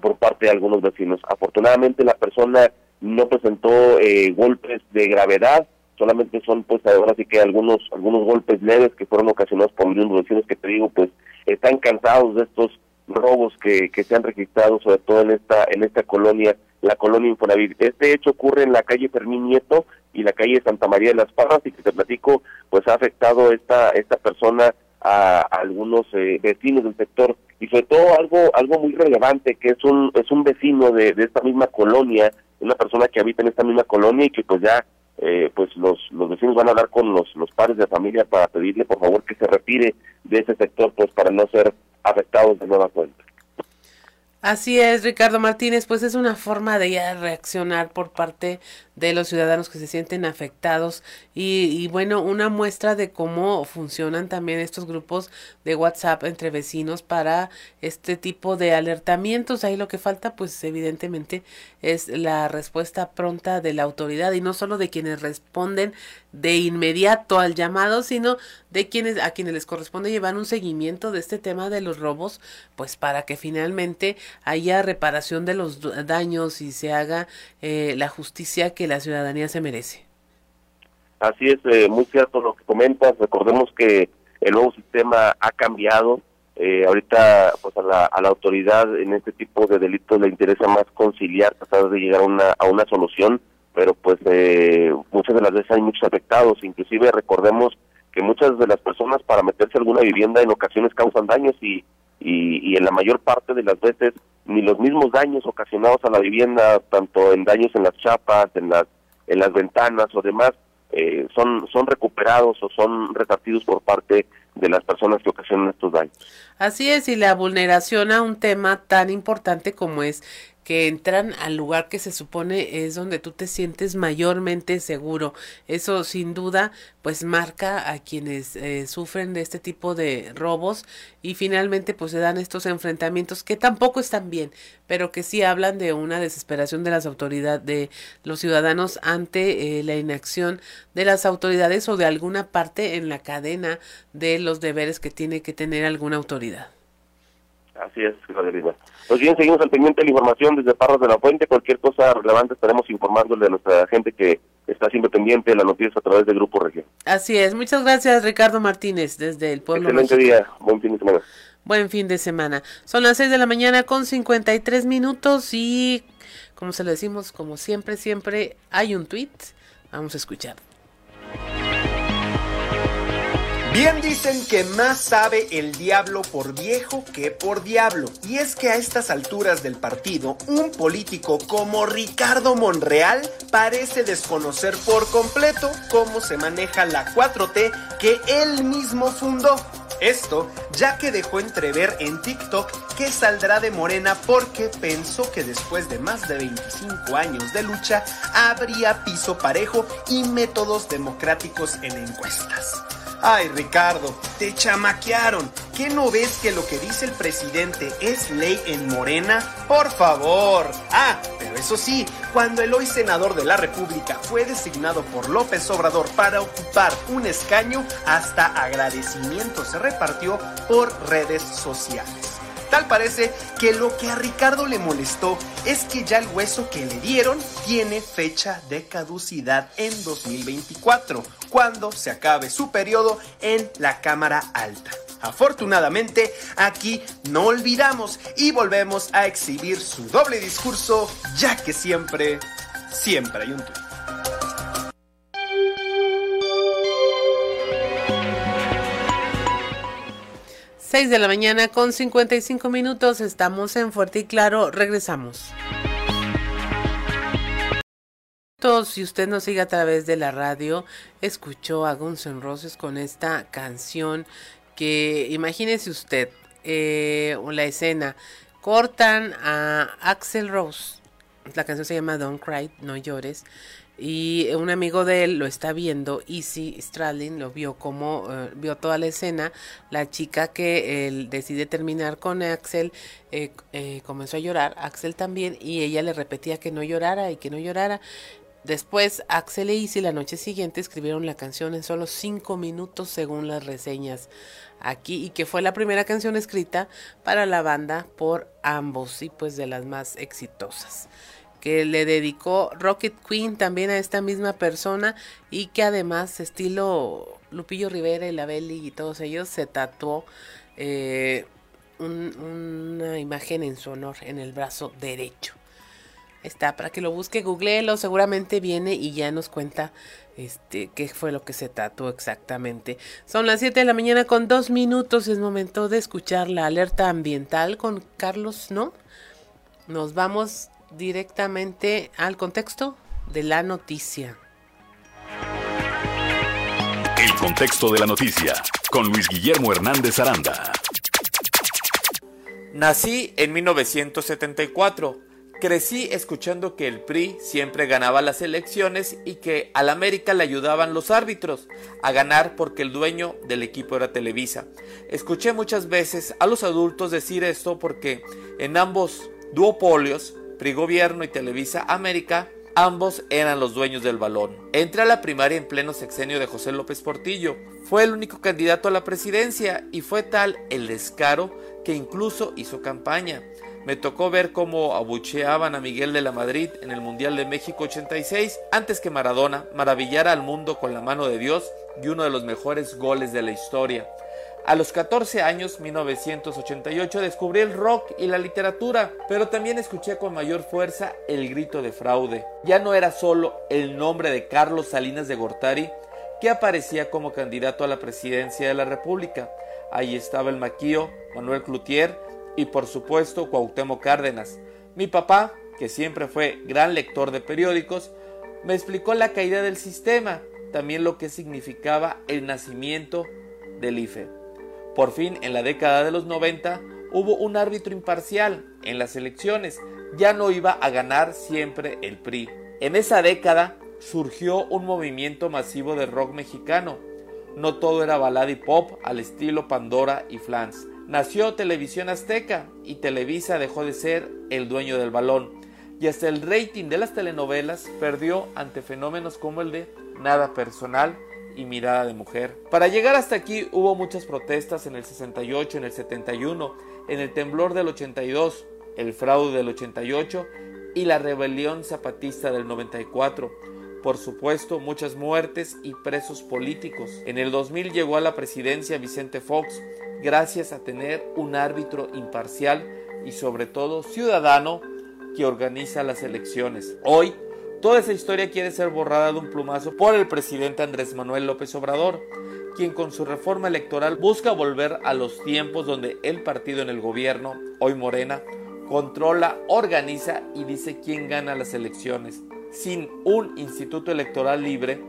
por parte de algunos vecinos. Afortunadamente la persona no presentó eh, golpes de gravedad, solamente son pues ahora sí que algunos algunos golpes leves que fueron ocasionados por unos vecinos que te digo pues están cansados de estos robos que, que se han registrado sobre todo en esta en esta colonia la colonia Infonavit. Este hecho ocurre en la calle Fermín Nieto y la calle Santa María de las Parras y que te platico pues ha afectado esta esta persona a, algunos eh, vecinos del sector. Y sobre todo algo algo muy relevante que es un es un vecino de, esta misma colonia una persona que habita en esta misma colonia y que pues ya eh, pues los los vecinos van a hablar con los los padres de familia para pedirle por favor que se retire de ese sector pues para no ser afectados de nueva cuenta Así es, Ricardo Martínez, pues es una forma de ya reaccionar por parte de los ciudadanos que se sienten afectados y, y, bueno, una muestra de cómo funcionan también estos grupos de WhatsApp entre vecinos para este tipo de alertamientos. Ahí lo que falta, pues evidentemente, es la respuesta pronta de la autoridad y no solo de quienes responden de inmediato al llamado, sino de quienes a quienes les corresponde llevar un seguimiento de este tema de los robos, pues para que finalmente haya reparación de los daños y se haga eh, la justicia que la ciudadanía se merece. Así es, eh, muy cierto lo que comentas. Recordemos que el nuevo sistema ha cambiado. Eh, ahorita, pues a la, a la autoridad en este tipo de delitos le interesa más conciliar, tratar de llegar a una, a una solución, pero pues eh, muchas de las veces hay muchos afectados. Inclusive recordemos que muchas de las personas para meterse a alguna vivienda en ocasiones causan daños y, y, en la mayor parte de las veces ni los mismos daños ocasionados a la vivienda, tanto en daños en las chapas, en las, en las ventanas o demás, eh, son, son recuperados o son resarcidos por parte de las personas que ocasionan estos daños. Así es, y la vulneración a un tema tan importante como es que entran al lugar que se supone es donde tú te sientes mayormente seguro. Eso sin duda pues marca a quienes eh, sufren de este tipo de robos y finalmente pues se dan estos enfrentamientos que tampoco están bien, pero que sí hablan de una desesperación de las autoridades, de los ciudadanos ante eh, la inacción de las autoridades o de alguna parte en la cadena de los deberes que tiene que tener alguna autoridad. Así es, Gabriela. Pues bien, seguimos al pendiente de la información desde Parros de la Fuente. Cualquier cosa relevante estaremos informándole a nuestra gente que está siempre pendiente de las noticias a través del Grupo Región. Así es. Muchas gracias, Ricardo Martínez, desde el pueblo. Excelente día. Buen fin de semana. Buen fin de semana. Son las 6 de la mañana con 53 minutos y, como se lo decimos, como siempre, siempre hay un tweet. Vamos a escuchar. Bien dicen que más sabe el diablo por viejo que por diablo. Y es que a estas alturas del partido, un político como Ricardo Monreal parece desconocer por completo cómo se maneja la 4T que él mismo fundó. Esto ya que dejó entrever en TikTok que saldrá de Morena porque pensó que después de más de 25 años de lucha habría piso parejo y métodos democráticos en encuestas. Ay, Ricardo, te chamaquearon. ¿Qué no ves que lo que dice el presidente es ley en Morena? Por favor. Ah, pero eso sí, cuando el hoy senador de la República fue designado por López Obrador para ocupar un escaño, hasta agradecimiento se repartió por redes sociales. Tal parece que lo que a Ricardo le molestó es que ya el hueso que le dieron tiene fecha de caducidad en 2024, cuando se acabe su periodo en la Cámara Alta. Afortunadamente, aquí no olvidamos y volvemos a exhibir su doble discurso, ya que siempre, siempre hay un tuit. 6 de la mañana con 55 minutos. Estamos en Fuerte y Claro. Regresamos. Si usted nos sigue a través de la radio, escuchó a Guns N' Roses con esta canción que imagínese usted eh, la escena. Cortan a Axel Rose. La canción se llama Don't Cry, no llores y un amigo de él lo está viendo, Easy Stradlin, lo vio como, uh, vio toda la escena, la chica que él decide terminar con Axel eh, eh, comenzó a llorar, Axel también, y ella le repetía que no llorara y que no llorara. Después, Axel e Easy la noche siguiente escribieron la canción en solo cinco minutos según las reseñas aquí y que fue la primera canción escrita para la banda por ambos y pues de las más exitosas que le dedicó Rocket Queen también a esta misma persona y que además estilo Lupillo Rivera y la Belly y todos ellos se tatuó eh, un, una imagen en su honor en el brazo derecho. Está para que lo busque, googleelo, seguramente viene y ya nos cuenta este qué fue lo que se tatuó exactamente. Son las 7 de la mañana con dos minutos, es momento de escuchar la alerta ambiental con Carlos, ¿no? Nos vamos directamente al contexto de la noticia. El contexto de la noticia con Luis Guillermo Hernández Aranda. Nací en 1974. Crecí escuchando que el PRI siempre ganaba las elecciones y que al América le ayudaban los árbitros a ganar porque el dueño del equipo era Televisa. Escuché muchas veces a los adultos decir esto porque en ambos duopolios, PRI Gobierno y Televisa América, ambos eran los dueños del balón. Entré a la primaria en pleno sexenio de José López Portillo. Fue el único candidato a la presidencia y fue tal el descaro que incluso hizo campaña. Me tocó ver cómo abucheaban a Miguel de la Madrid en el Mundial de México 86 antes que Maradona maravillara al mundo con la mano de Dios y uno de los mejores goles de la historia. A los 14 años, 1988, descubrí el rock y la literatura, pero también escuché con mayor fuerza el grito de fraude. Ya no era solo el nombre de Carlos Salinas de Gortari que aparecía como candidato a la presidencia de la República. Ahí estaba el maquío Manuel Cloutier y por supuesto Cuauhtémoc Cárdenas. Mi papá, que siempre fue gran lector de periódicos, me explicó la caída del sistema, también lo que significaba el nacimiento del IFE. Por fin, en la década de los 90, hubo un árbitro imparcial en las elecciones. Ya no iba a ganar siempre el PRI. En esa década surgió un movimiento masivo de rock mexicano. No todo era balada y pop al estilo Pandora y Flans. Nació Televisión Azteca y Televisa dejó de ser el dueño del balón. Y hasta el rating de las telenovelas perdió ante fenómenos como el de Nada Personal y Mirada de Mujer. Para llegar hasta aquí hubo muchas protestas en el 68, en el 71, en el temblor del 82, el fraude del 88 y la rebelión zapatista del 94. Por supuesto, muchas muertes y presos políticos. En el 2000 llegó a la presidencia Vicente Fox, gracias a tener un árbitro imparcial y sobre todo ciudadano que organiza las elecciones. Hoy, toda esa historia quiere ser borrada de un plumazo por el presidente Andrés Manuel López Obrador, quien con su reforma electoral busca volver a los tiempos donde el partido en el gobierno, hoy Morena, controla, organiza y dice quién gana las elecciones. Sin un instituto electoral libre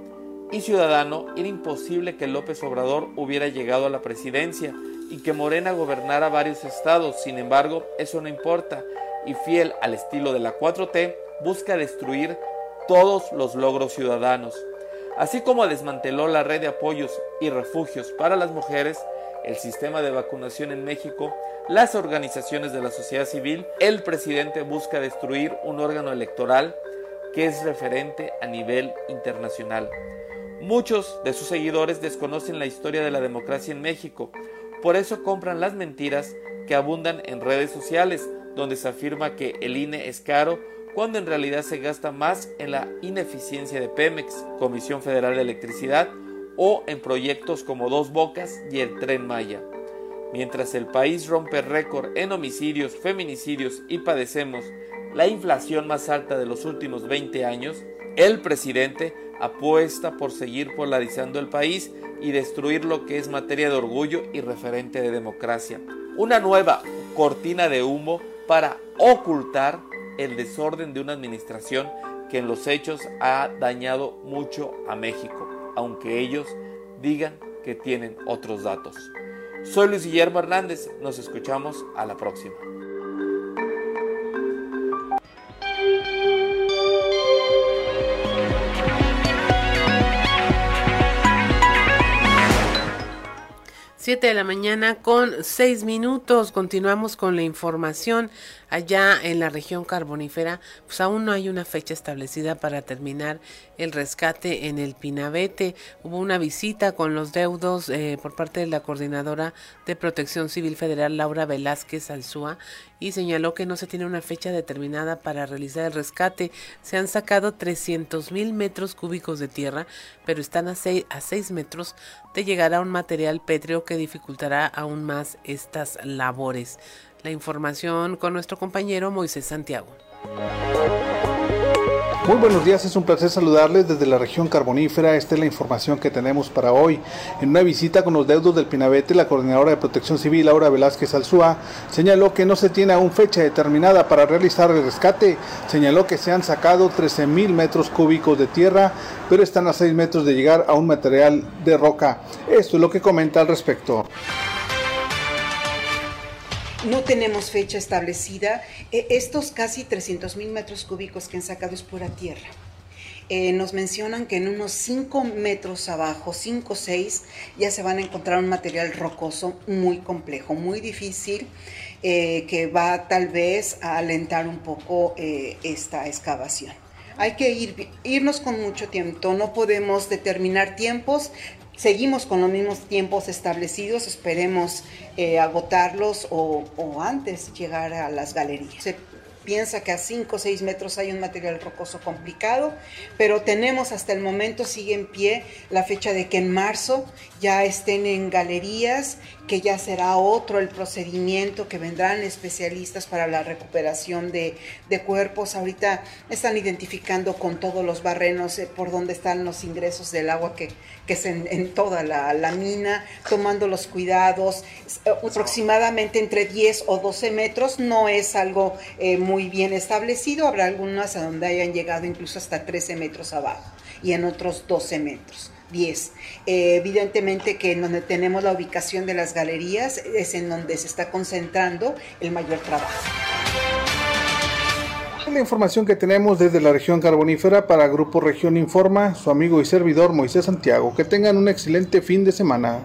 y ciudadano, era imposible que López Obrador hubiera llegado a la presidencia y que Morena gobernara varios estados. Sin embargo, eso no importa y fiel al estilo de la 4T, busca destruir todos los logros ciudadanos. Así como desmanteló la red de apoyos y refugios para las mujeres, el sistema de vacunación en México, las organizaciones de la sociedad civil, el presidente busca destruir un órgano electoral que es referente a nivel internacional. Muchos de sus seguidores desconocen la historia de la democracia en México, por eso compran las mentiras que abundan en redes sociales, donde se afirma que el INE es caro cuando en realidad se gasta más en la ineficiencia de Pemex, Comisión Federal de Electricidad, o en proyectos como Dos Bocas y el Tren Maya. Mientras el país rompe récord en homicidios, feminicidios y padecemos la inflación más alta de los últimos 20 años, el presidente apuesta por seguir polarizando el país y destruir lo que es materia de orgullo y referente de democracia. Una nueva cortina de humo para ocultar el desorden de una administración que en los hechos ha dañado mucho a México, aunque ellos digan que tienen otros datos. Soy Luis Guillermo Hernández, nos escuchamos a la próxima. 7 de la mañana con 6 minutos. Continuamos con la información allá en la región carbonífera. Pues aún no hay una fecha establecida para terminar el rescate en el Pinabete. Hubo una visita con los deudos eh, por parte de la coordinadora de Protección Civil Federal, Laura Velázquez Alzúa, y señaló que no se tiene una fecha determinada para realizar el rescate. Se han sacado 300 mil metros cúbicos de tierra, pero están a 6, a 6 metros de llegar a un material pétreo que dificultará aún más estas labores. La información con nuestro compañero Moisés Santiago. Muy buenos días, es un placer saludarles desde la región carbonífera. Esta es la información que tenemos para hoy. En una visita con los deudos del Pinabete, la coordinadora de Protección Civil, Laura Velázquez Alzúa, señaló que no se tiene aún fecha determinada para realizar el rescate. Señaló que se han sacado 13 mil metros cúbicos de tierra, pero están a 6 metros de llegar a un material de roca. Esto es lo que comenta al respecto. No tenemos fecha establecida. E, estos casi 300 mil metros cúbicos que han sacado es pura tierra. Eh, nos mencionan que en unos 5 metros abajo, 5 o 6, ya se van a encontrar un material rocoso muy complejo, muy difícil, eh, que va tal vez a alentar un poco eh, esta excavación. Hay que ir, irnos con mucho tiempo, no podemos determinar tiempos, seguimos con los mismos tiempos establecidos, esperemos agotarlos o, o, antes llegar a las galerías. Piensa que a 5 o 6 metros hay un material rocoso complicado, pero tenemos hasta el momento, sigue en pie la fecha de que en marzo ya estén en galerías, que ya será otro el procedimiento, que vendrán especialistas para la recuperación de, cuerpos. Ahorita están identificando con todos los barrenos eh, por dónde están los ingresos del agua que, que es en, toda la, mina, tomando los cuidados, eh, aproximadamente entre 10 o 12 metros, no es algo eh, muy bien establecido, habrá algunas a donde hayan llegado incluso hasta 13 metros abajo y en otros 12 metros. 10. Eh, evidentemente que en donde tenemos la ubicación de las galerías es en donde se está concentrando el mayor trabajo. La información que tenemos desde la región carbonífera para Grupo Región Informa, su amigo y servidor Moisés Santiago. Que tengan un excelente fin de semana.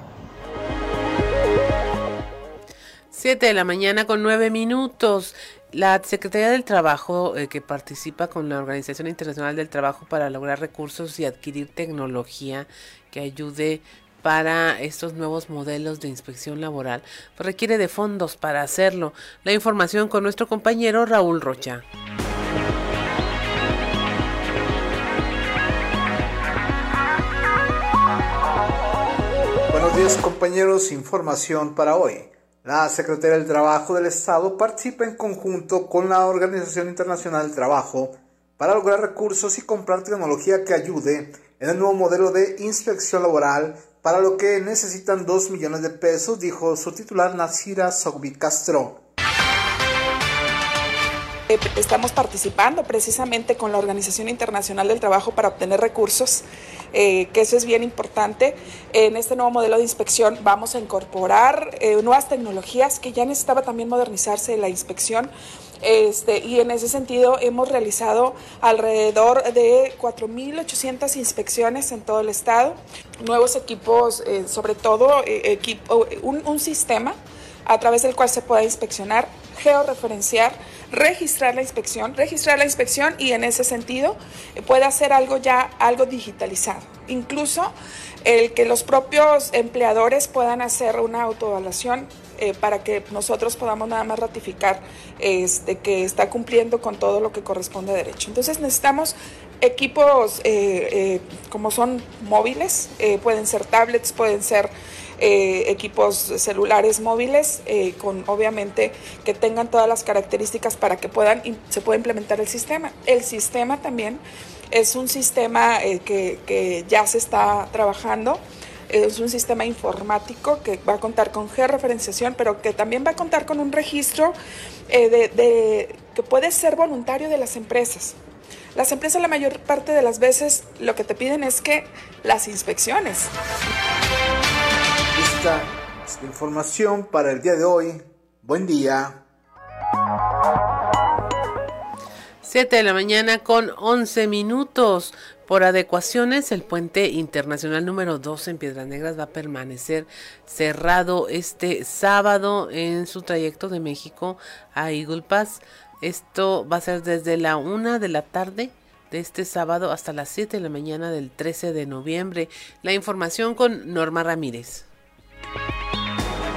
7 de la mañana con 9 minutos. La Secretaría del Trabajo, eh, que participa con la Organización Internacional del Trabajo para lograr recursos y adquirir tecnología que ayude para estos nuevos modelos de inspección laboral, pues requiere de fondos para hacerlo. La información con nuestro compañero Raúl Rocha. Buenos días compañeros, información para hoy. La Secretaría del Trabajo del Estado participa en conjunto con la Organización Internacional del Trabajo para lograr recursos y comprar tecnología que ayude en el nuevo modelo de inspección laboral, para lo que necesitan 2 millones de pesos, dijo su titular Nasira Sogbi Castro. Eh, estamos participando precisamente con la Organización Internacional del Trabajo para obtener recursos, eh, que eso es bien importante. En este nuevo modelo de inspección vamos a incorporar eh, nuevas tecnologías que ya necesitaba también modernizarse la inspección. Este, y en ese sentido hemos realizado alrededor de 4.800 inspecciones en todo el estado, nuevos equipos, sobre todo equipo, un, un sistema a través del cual se pueda inspeccionar, georreferenciar, registrar la inspección, registrar la inspección y en ese sentido eh, puede hacer algo ya, algo digitalizado. Incluso el que los propios empleadores puedan hacer una autoevaluación eh, para que nosotros podamos nada más ratificar este, que está cumpliendo con todo lo que corresponde a derecho. Entonces necesitamos equipos eh, como son móviles, pueden ser tablets, pueden ser eh, equipos celulares móviles, eh, con obviamente que tengan todas las características para que puedan, se pueda implementar el sistema. El sistema también es un sistema eh, que, ya se está trabajando es un sistema informático que va a contar con georreferenciación, pero que también va a contar con un registro de, que puede ser voluntario de las empresas. Las empresas la mayor parte de las veces lo que te piden es que las inspecciones información para el día de hoy. Buen día. 7 de la mañana con 11 minutos. Por adecuaciones, el puente internacional número 2 en Piedras Negras va a permanecer cerrado este sábado en su trayecto de México a Eagle. Esto va a ser desde la 1 de la tarde de este sábado hasta las 7 de la mañana del 13 de noviembre. La información con Norma Ramírez. Bye.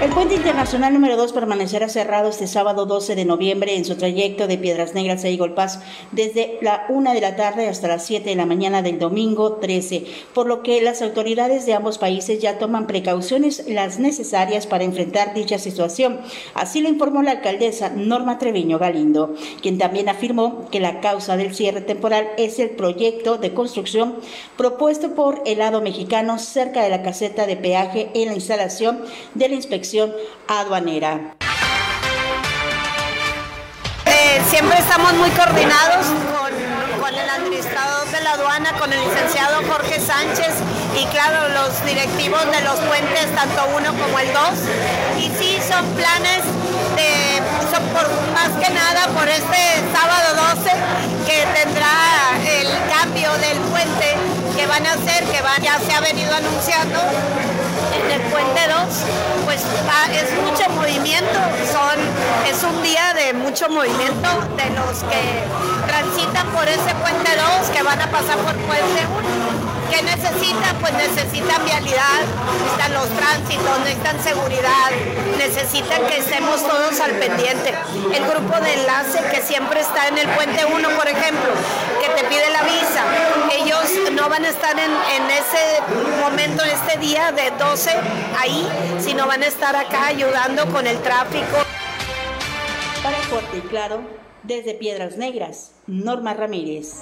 El puente internacional número 2 permanecerá cerrado este sábado 12 de noviembre en su trayecto de Piedras Negras a Eagle Pass desde la 1 de la tarde hasta las 7 de la mañana del domingo 13, por lo que las autoridades de ambos países ya toman precauciones las necesarias para enfrentar dicha situación. Así lo informó la alcaldesa Norma Treviño Galindo, quien también afirmó que la causa del cierre temporal es el proyecto de construcción propuesto por el lado mexicano cerca de la caseta de peaje en la instalación de la inspección aduanera. Eh, siempre estamos muy coordinados con, el administrador de la aduana, con el licenciado Jorge Sánchez y claro, los directivos de los puentes, tanto uno como el dos. Y sí, son planes de, por, más que nada por este sábado 12 que tendrá el cambio del puente que van a hacer, que ya se ha venido anunciando en el puente 2, pues es mucho movimiento, son, es un día de mucho movimiento de los que transitan por ese puente 2, que van a pasar por puente 1 ¿Qué necesitan? Pues necesitan vialidad, necesitan los tránsitos, necesitan seguridad, necesitan que estemos todos al pendiente. El grupo de enlace que siempre está en el puente 1, por ejemplo, que te pide la visa, ellos no van a estar en, ese momento, en este día de 12 ahí, sino van a estar acá ayudando con el tráfico. Para Fuerte y Claro, desde Piedras Negras, Norma Ramírez.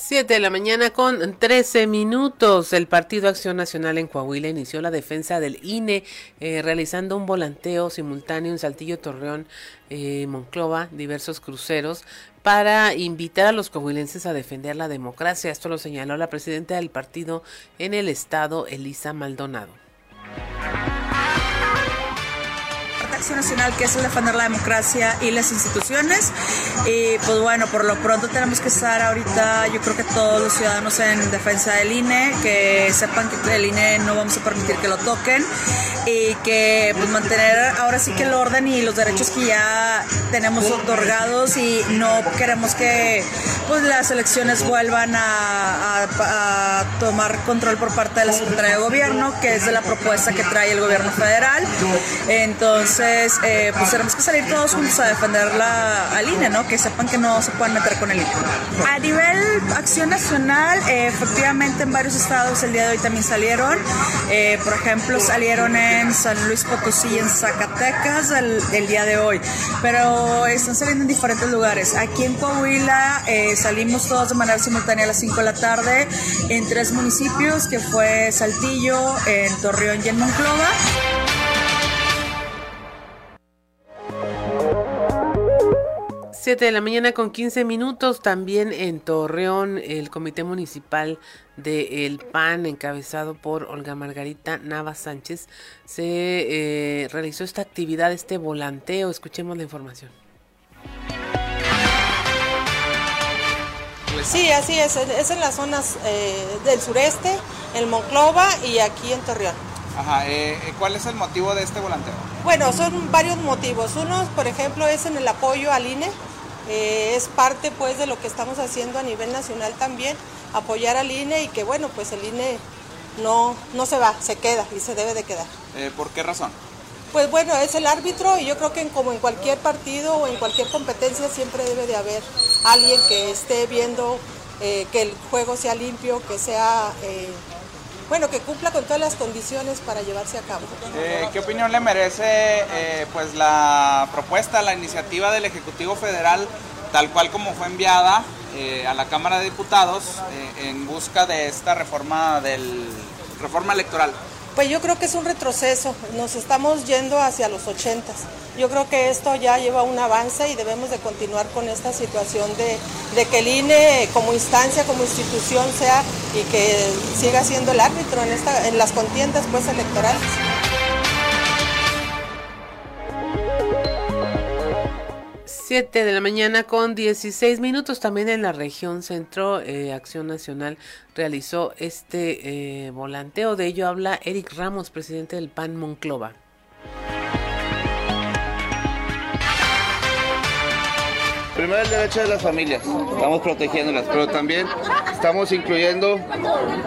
7 de la mañana con 13 minutos. El Partido Acción Nacional en Coahuila inició la defensa del INE eh, realizando un volanteo simultáneo en Saltillo, Torreón, eh, Monclova, diversos cruceros para invitar a los coahuilenses a defender la democracia. Esto lo señaló la presidenta del partido en el estado, Elisa Maldonado. Acción Nacional, que es defender la democracia y las instituciones. Y pues bueno, por lo pronto tenemos que estar ahorita, yo creo que todos los ciudadanos en defensa del INE, que sepan que el INE no vamos a permitir que lo toquen y que pues mantener ahora sí que el orden y los derechos que ya tenemos otorgados y no queremos que pues las elecciones vuelvan a, a tomar control por parte de la Secretaría de Gobierno, que es de la propuesta que trae el gobierno federal. Entonces, eh, pues tenemos que salir todos juntos a defender la, al INE, ¿no? Que sepan que no se pueden meter con el INE. A nivel acción nacional, eh, efectivamente en varios estados el día de hoy también salieron. Eh, por ejemplo, salieron en San Luis Potosí y en Zacatecas el, el, día de hoy. Pero están saliendo en diferentes lugares. Aquí en Coahuila salimos todos de manera simultánea a las 5 de la tarde en tres municipios, que fue Saltillo, en Torreón y en Monclova. 7 de la mañana con 15 minutos, también en Torreón, el Comité Municipal de El PAN, encabezado por Olga Margarita Nava Sánchez, se eh, realizó esta actividad, este volanteo. Escuchemos la información. Sí, así es, es en las zonas eh, del sureste, en Monclova y aquí en Torreón. Ajá, eh, ¿cuál es el motivo de este volanteo? Bueno, son varios motivos. Uno, por ejemplo, es en el apoyo al INE, eh, es parte pues de lo que estamos haciendo a nivel nacional también, apoyar al INE y que bueno, pues el INE no, no se va, se queda y se debe de quedar. Eh, ¿Por qué razón? Pues bueno, es el árbitro y yo creo que como en cualquier partido o en cualquier competencia siempre debe de haber alguien que esté viendo eh, que el juego sea limpio, que sea bueno, que cumpla con todas las condiciones para llevarse a cabo. Eh, ¿Qué opinión le merece eh, pues la propuesta, la iniciativa del Ejecutivo Federal, tal cual como fue enviada eh, a la Cámara de Diputados en busca de esta reforma del reforma electoral? Pues yo creo que es un retroceso, nos estamos yendo hacia los ochentas. Yo creo que esto ya lleva un avance y debemos de continuar con esta situación de, que el INE como instancia, como institución sea y que siga siendo el árbitro en, esta, en las contiendas pues electorales. 7 de la mañana con 16 minutos. También en la región centro eh, Acción Nacional realizó este eh, volanteo. De ello habla Eric Ramos presidente del PAN Monclova Primero el derecho de las familias, estamos protegiéndolas, pero también estamos incluyendo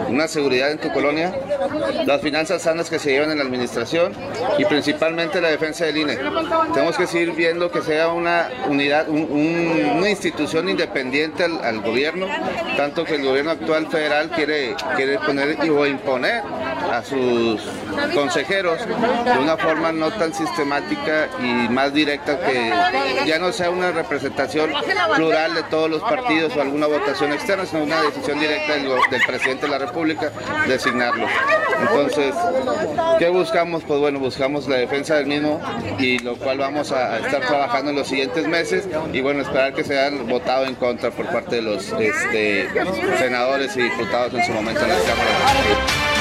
una seguridad en tu colonia, las finanzas sanas que se llevan en la administración y principalmente la defensa del INE. Tenemos que seguir viendo que sea una unidad, una institución independiente al, gobierno, tanto que el gobierno actual federal quiere, quiere poner o imponer a sus consejeros de una forma no tan sistemática y más directa que ya no sea una representación plural de todos los partidos o alguna votación externa, sino una decisión directa del, presidente de la República designarlo. Entonces, ¿qué buscamos? Pues bueno, buscamos la defensa del mismo y lo cual vamos a, estar trabajando en los siguientes meses y bueno, esperar que sean votado en contra por parte de los este, senadores y diputados en su momento en la Cámara.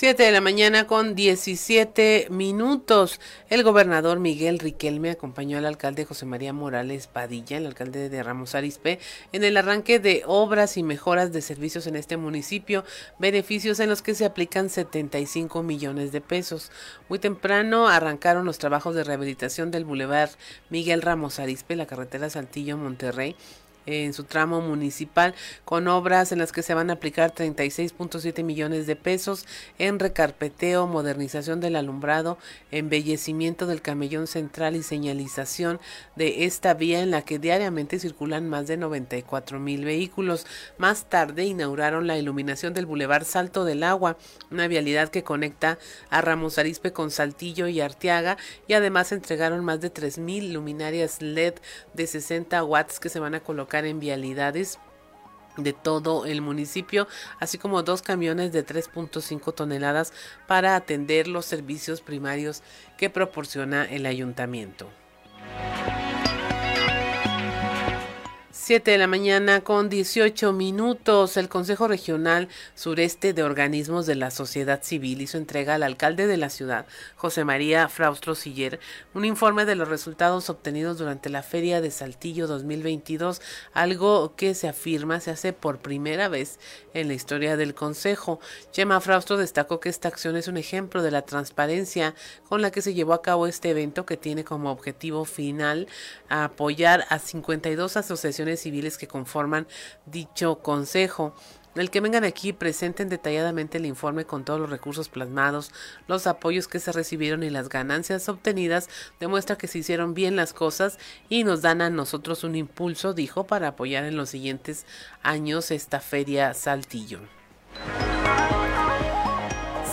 7 de la mañana con 17 minutos. El gobernador Miguel Riquelme acompañó al alcalde José María Morales Padilla, el alcalde de Ramos Arizpe, en el arranque de obras y mejoras de servicios en este municipio, beneficios en los que se aplican 75 millones de pesos. Muy temprano arrancaron los trabajos de rehabilitación del Boulevard Miguel Ramos Arizpe, la carretera Saltillo-Monterrey en su tramo municipal con obras en las que se van a aplicar 36.7 millones de pesos en recarpeteo, modernización del alumbrado, embellecimiento del camellón central y señalización de esta vía en la que diariamente circulan más de 94 mil vehículos. Más tarde inauguraron la iluminación del bulevar Salto del Agua, una vialidad que conecta a Ramos Arispe con Saltillo y Arteaga y además entregaron más de 3 mil luminarias LED de 60 watts que se van a colocar en vialidades de todo el municipio, así como dos camiones de 3.5 toneladas para atender los servicios primarios que proporciona el ayuntamiento. 7 de la mañana con 18 minutos. El Consejo Regional Sureste de Organismos de la Sociedad Civil hizo entrega al alcalde de la ciudad, José María Fraustro Siller, un informe de los resultados obtenidos durante la Feria de Saltillo 2022, algo que se afirma se hace por primera vez en la historia del Consejo. Chema Fraustro destacó que esta acción es un ejemplo de la transparencia con la que se llevó a cabo este evento que tiene como objetivo final apoyar a 52 asociaciones civiles que conforman dicho consejo. El que vengan aquí presenten detalladamente el informe con todos los recursos plasmados, los apoyos que se recibieron y las ganancias obtenidas demuestra que se hicieron bien las cosas y nos dan a nosotros un impulso, dijo, para apoyar en los siguientes años esta feria Saltillo.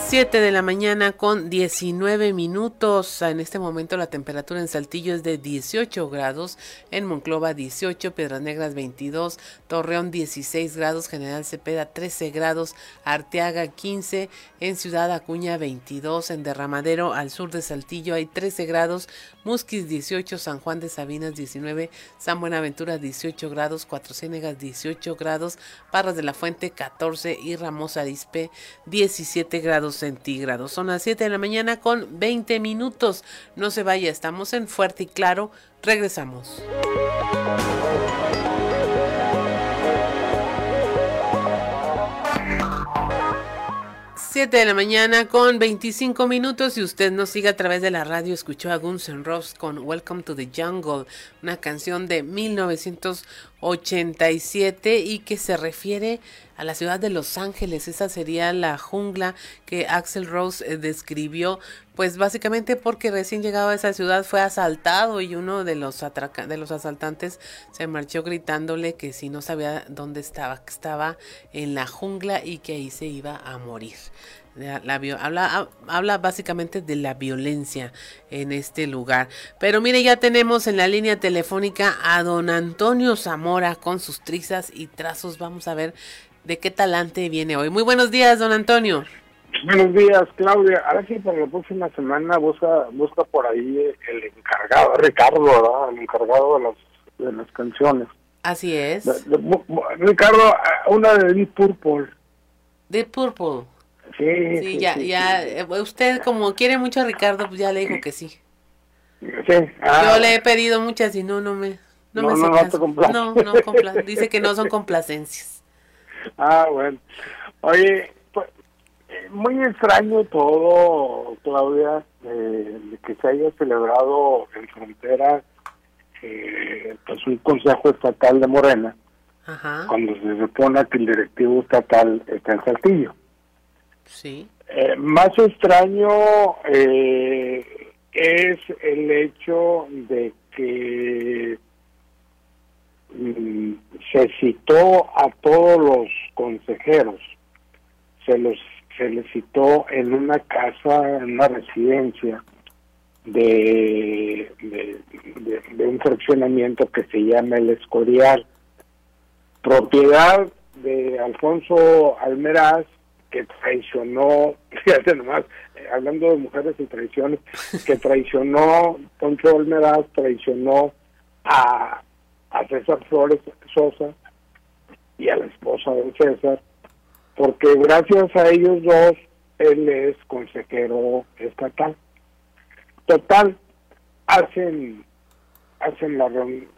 7 de la mañana con 19 minutos. En este momento la temperatura en Saltillo es de 18 grados, en Monclova 18, Piedras Negras 22, Torreón 16 grados, General Cepeda 13 grados, Arteaga 15, en Ciudad Acuña 22, en Derramadero al sur de Saltillo hay 13 grados, Musquis 18, San Juan de Sabinas 19, San Buenaventura 18 grados, Cuatro Ciénegas 18 grados, Parras de la Fuente 14 y Ramos Arispe 17 grados centígrados. Son las 7 de la mañana con 20 minutos. No se vaya, estamos en Fuerte y Claro. Regresamos. 7 de la mañana con 25 minutos y usted nos sigue a través de la radio, escuchó a Guns N' Roses con Welcome to the Jungle, una canción de 1987 y que se refiere a la ciudad de Los Ángeles. Esa sería la jungla que Axel Rose eh, describió, pues básicamente porque recién llegado a esa ciudad fue asaltado y uno de los, de los asaltantes se marchó gritándole que si no sabía dónde estaba, que estaba en la jungla y que ahí se iba a morir. La, habla, habla básicamente de la violencia en este lugar. Pero mire, ya tenemos en la línea telefónica a don Antonio Zamora con sus trizas y trazos. Vamos a ver de qué talante viene hoy. Muy buenos días, don Antonio. Buenos días, Claudia. Ahora sí, para la próxima semana busca busca por ahí el encargado, Ricardo, ¿verdad? El encargado de las, de las canciones. Así es. Ricardo, una de Deep Purple. Deep Purple. Sí, sí, ya, ya. Eh, usted como quiere mucho a Ricardo, pues ya le dijo que sí. Sí. Ah. Yo le he pedido muchas y no, no me, no, me no, no, no, no, dice que no son complacencias. Ah, bueno. Oye, pues, muy extraño todo, Claudia, de que se haya celebrado en frontera eh, pues un consejo estatal de Morena, cuando se supone que el directivo estatal está en Saltillo. Sí. Eh, más extraño eh, es el hecho de que se citó a todos los consejeros, se los se les citó en una casa, en una residencia de, de, un fraccionamiento que se llama El Escorial, propiedad de Alfonso Almeraz, que traicionó, fíjate nomás, eh, hablando de mujeres y traiciones, que traicionó, Poncho Olmeraz traicionó a, a César Flores Sosa y a la esposa de César, porque gracias a ellos dos él es consejero estatal. Total, hacen hacen la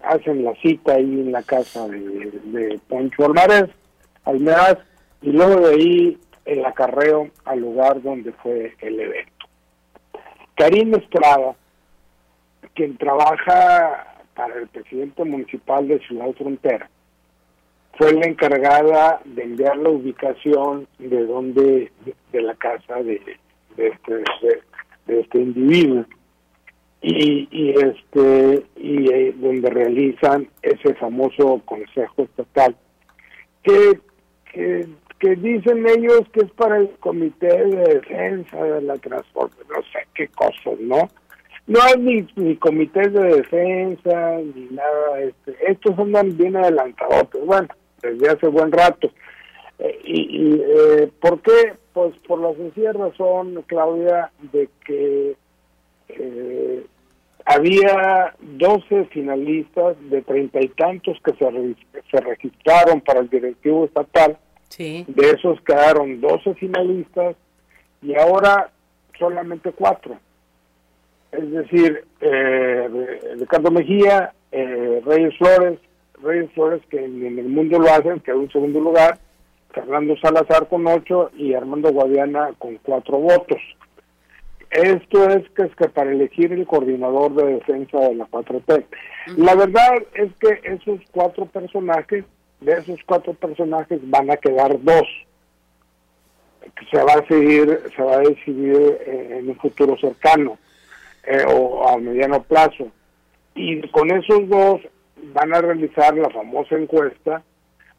hacen la cita ahí en la casa de, Poncho Alvarez, Almeraz, y luego de ahí el acarreo al lugar donde fue el evento. Karim Estrada, quien trabaja para el presidente municipal de Ciudad Frontera, fue la encargada de enviar la ubicación de donde de la casa de, de este de, este individuo. Y, y este y eh, donde realizan ese famoso consejo estatal. Que, que dicen ellos que es para el comité de defensa de la transporte no sé qué cosas no no hay ni, ni comités de defensa ni nada este estos andan bien adelantados bueno desde hace buen rato. Eh, ¿Y, eh, por qué? Pues por la sencilla razón, Claudia, de que eh, había 12 finalistas de treinta y tantos que se, se registraron para el directivo estatal. Sí. De esos quedaron 12 finalistas y ahora solamente cuatro. Es decir, eh, Ricardo Mejía, eh, Reyes Flores, Reyes Flores, que en, el mundo lo hacen, quedó en segundo lugar, Fernando Salazar con ocho y Armando Guadiana con cuatro votos. Esto es que es que para elegir el coordinador de defensa de la 4T. La verdad es que esos cuatro personajes, de esos cuatro personajes van a quedar dos. Se va a decidir, se va a decidir eh, en un futuro cercano eh, o a mediano plazo. Y con esos dos van a realizar la famosa encuesta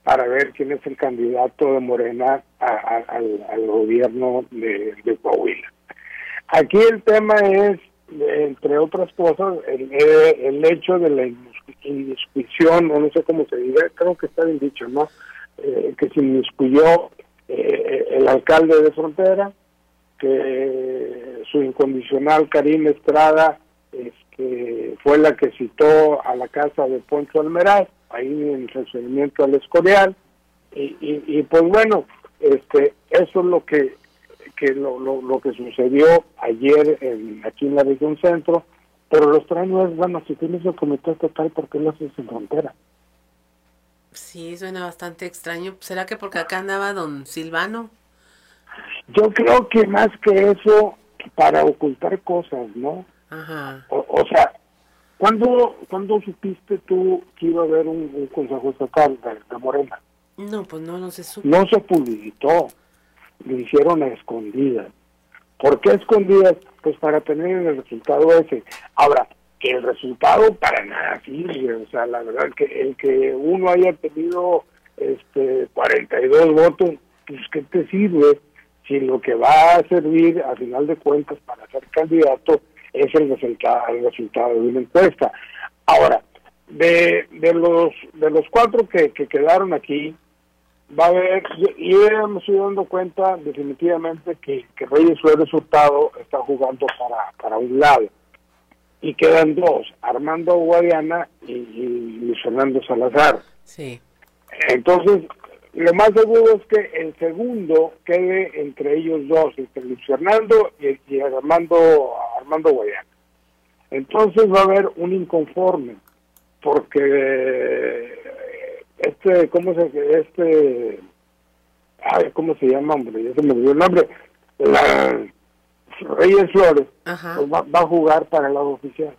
para ver quién es el candidato de Morena al, gobierno de, Coahuila. Aquí el tema es, entre otras cosas, el, hecho de la indiscusión, o no sé cómo se diga, creo que está bien dicho, ¿no? Eh, que se inmiscuyó eh, el alcalde de Frontera, que su incondicional Karim Estrada este, fue la que citó a la casa de Poncho Almeraz, ahí en el recibimiento al Escorial, y, y, pues bueno, este, eso es lo que, que lo, lo, que sucedió ayer en, aquí en la región centro, pero lo extraño es, bueno, si tienes el comité estatal, ¿por qué lo haces en frontera? Sí, suena bastante extraño. ¿Será que porque acá andaba don Silvano? Yo creo que más que eso, para ocultar cosas, ¿no? O, sea, ¿cuándo, ¿cuándo supiste tú que iba a haber un, consejo estatal de, Morena? No, pues no, no se supo. No se publicitó, lo hicieron a escondidas. ¿Por qué escondidas? Pues para tener el resultado ese. Ahora, que el resultado para nada sirve, o sea, la verdad que el que uno haya tenido este 42 votos, pues ¿qué te sirve? Si lo que va a servir a final de cuentas para ser candidato es el resultado, el resultado de una encuesta. Ahora, de, de los de los cuatro que, que quedaron aquí, va a haber, y hemos ido dando cuenta definitivamente que, que Reyes su resultado está jugando para, para un lado. Y quedan dos, Armando Guadiana y, y Luis Fernando Salazar. Sí. Entonces, lo más seguro es que el segundo quede entre ellos dos, entre Luis Fernando y, Armando, Armando Guayana. Entonces va a haber un inconforme, porque este, ¿cómo se, este, ay, ¿cómo se llama, hombre? Ya se me olvidó el nombre. La, Reyes Flores pues va, a jugar para el lado oficial.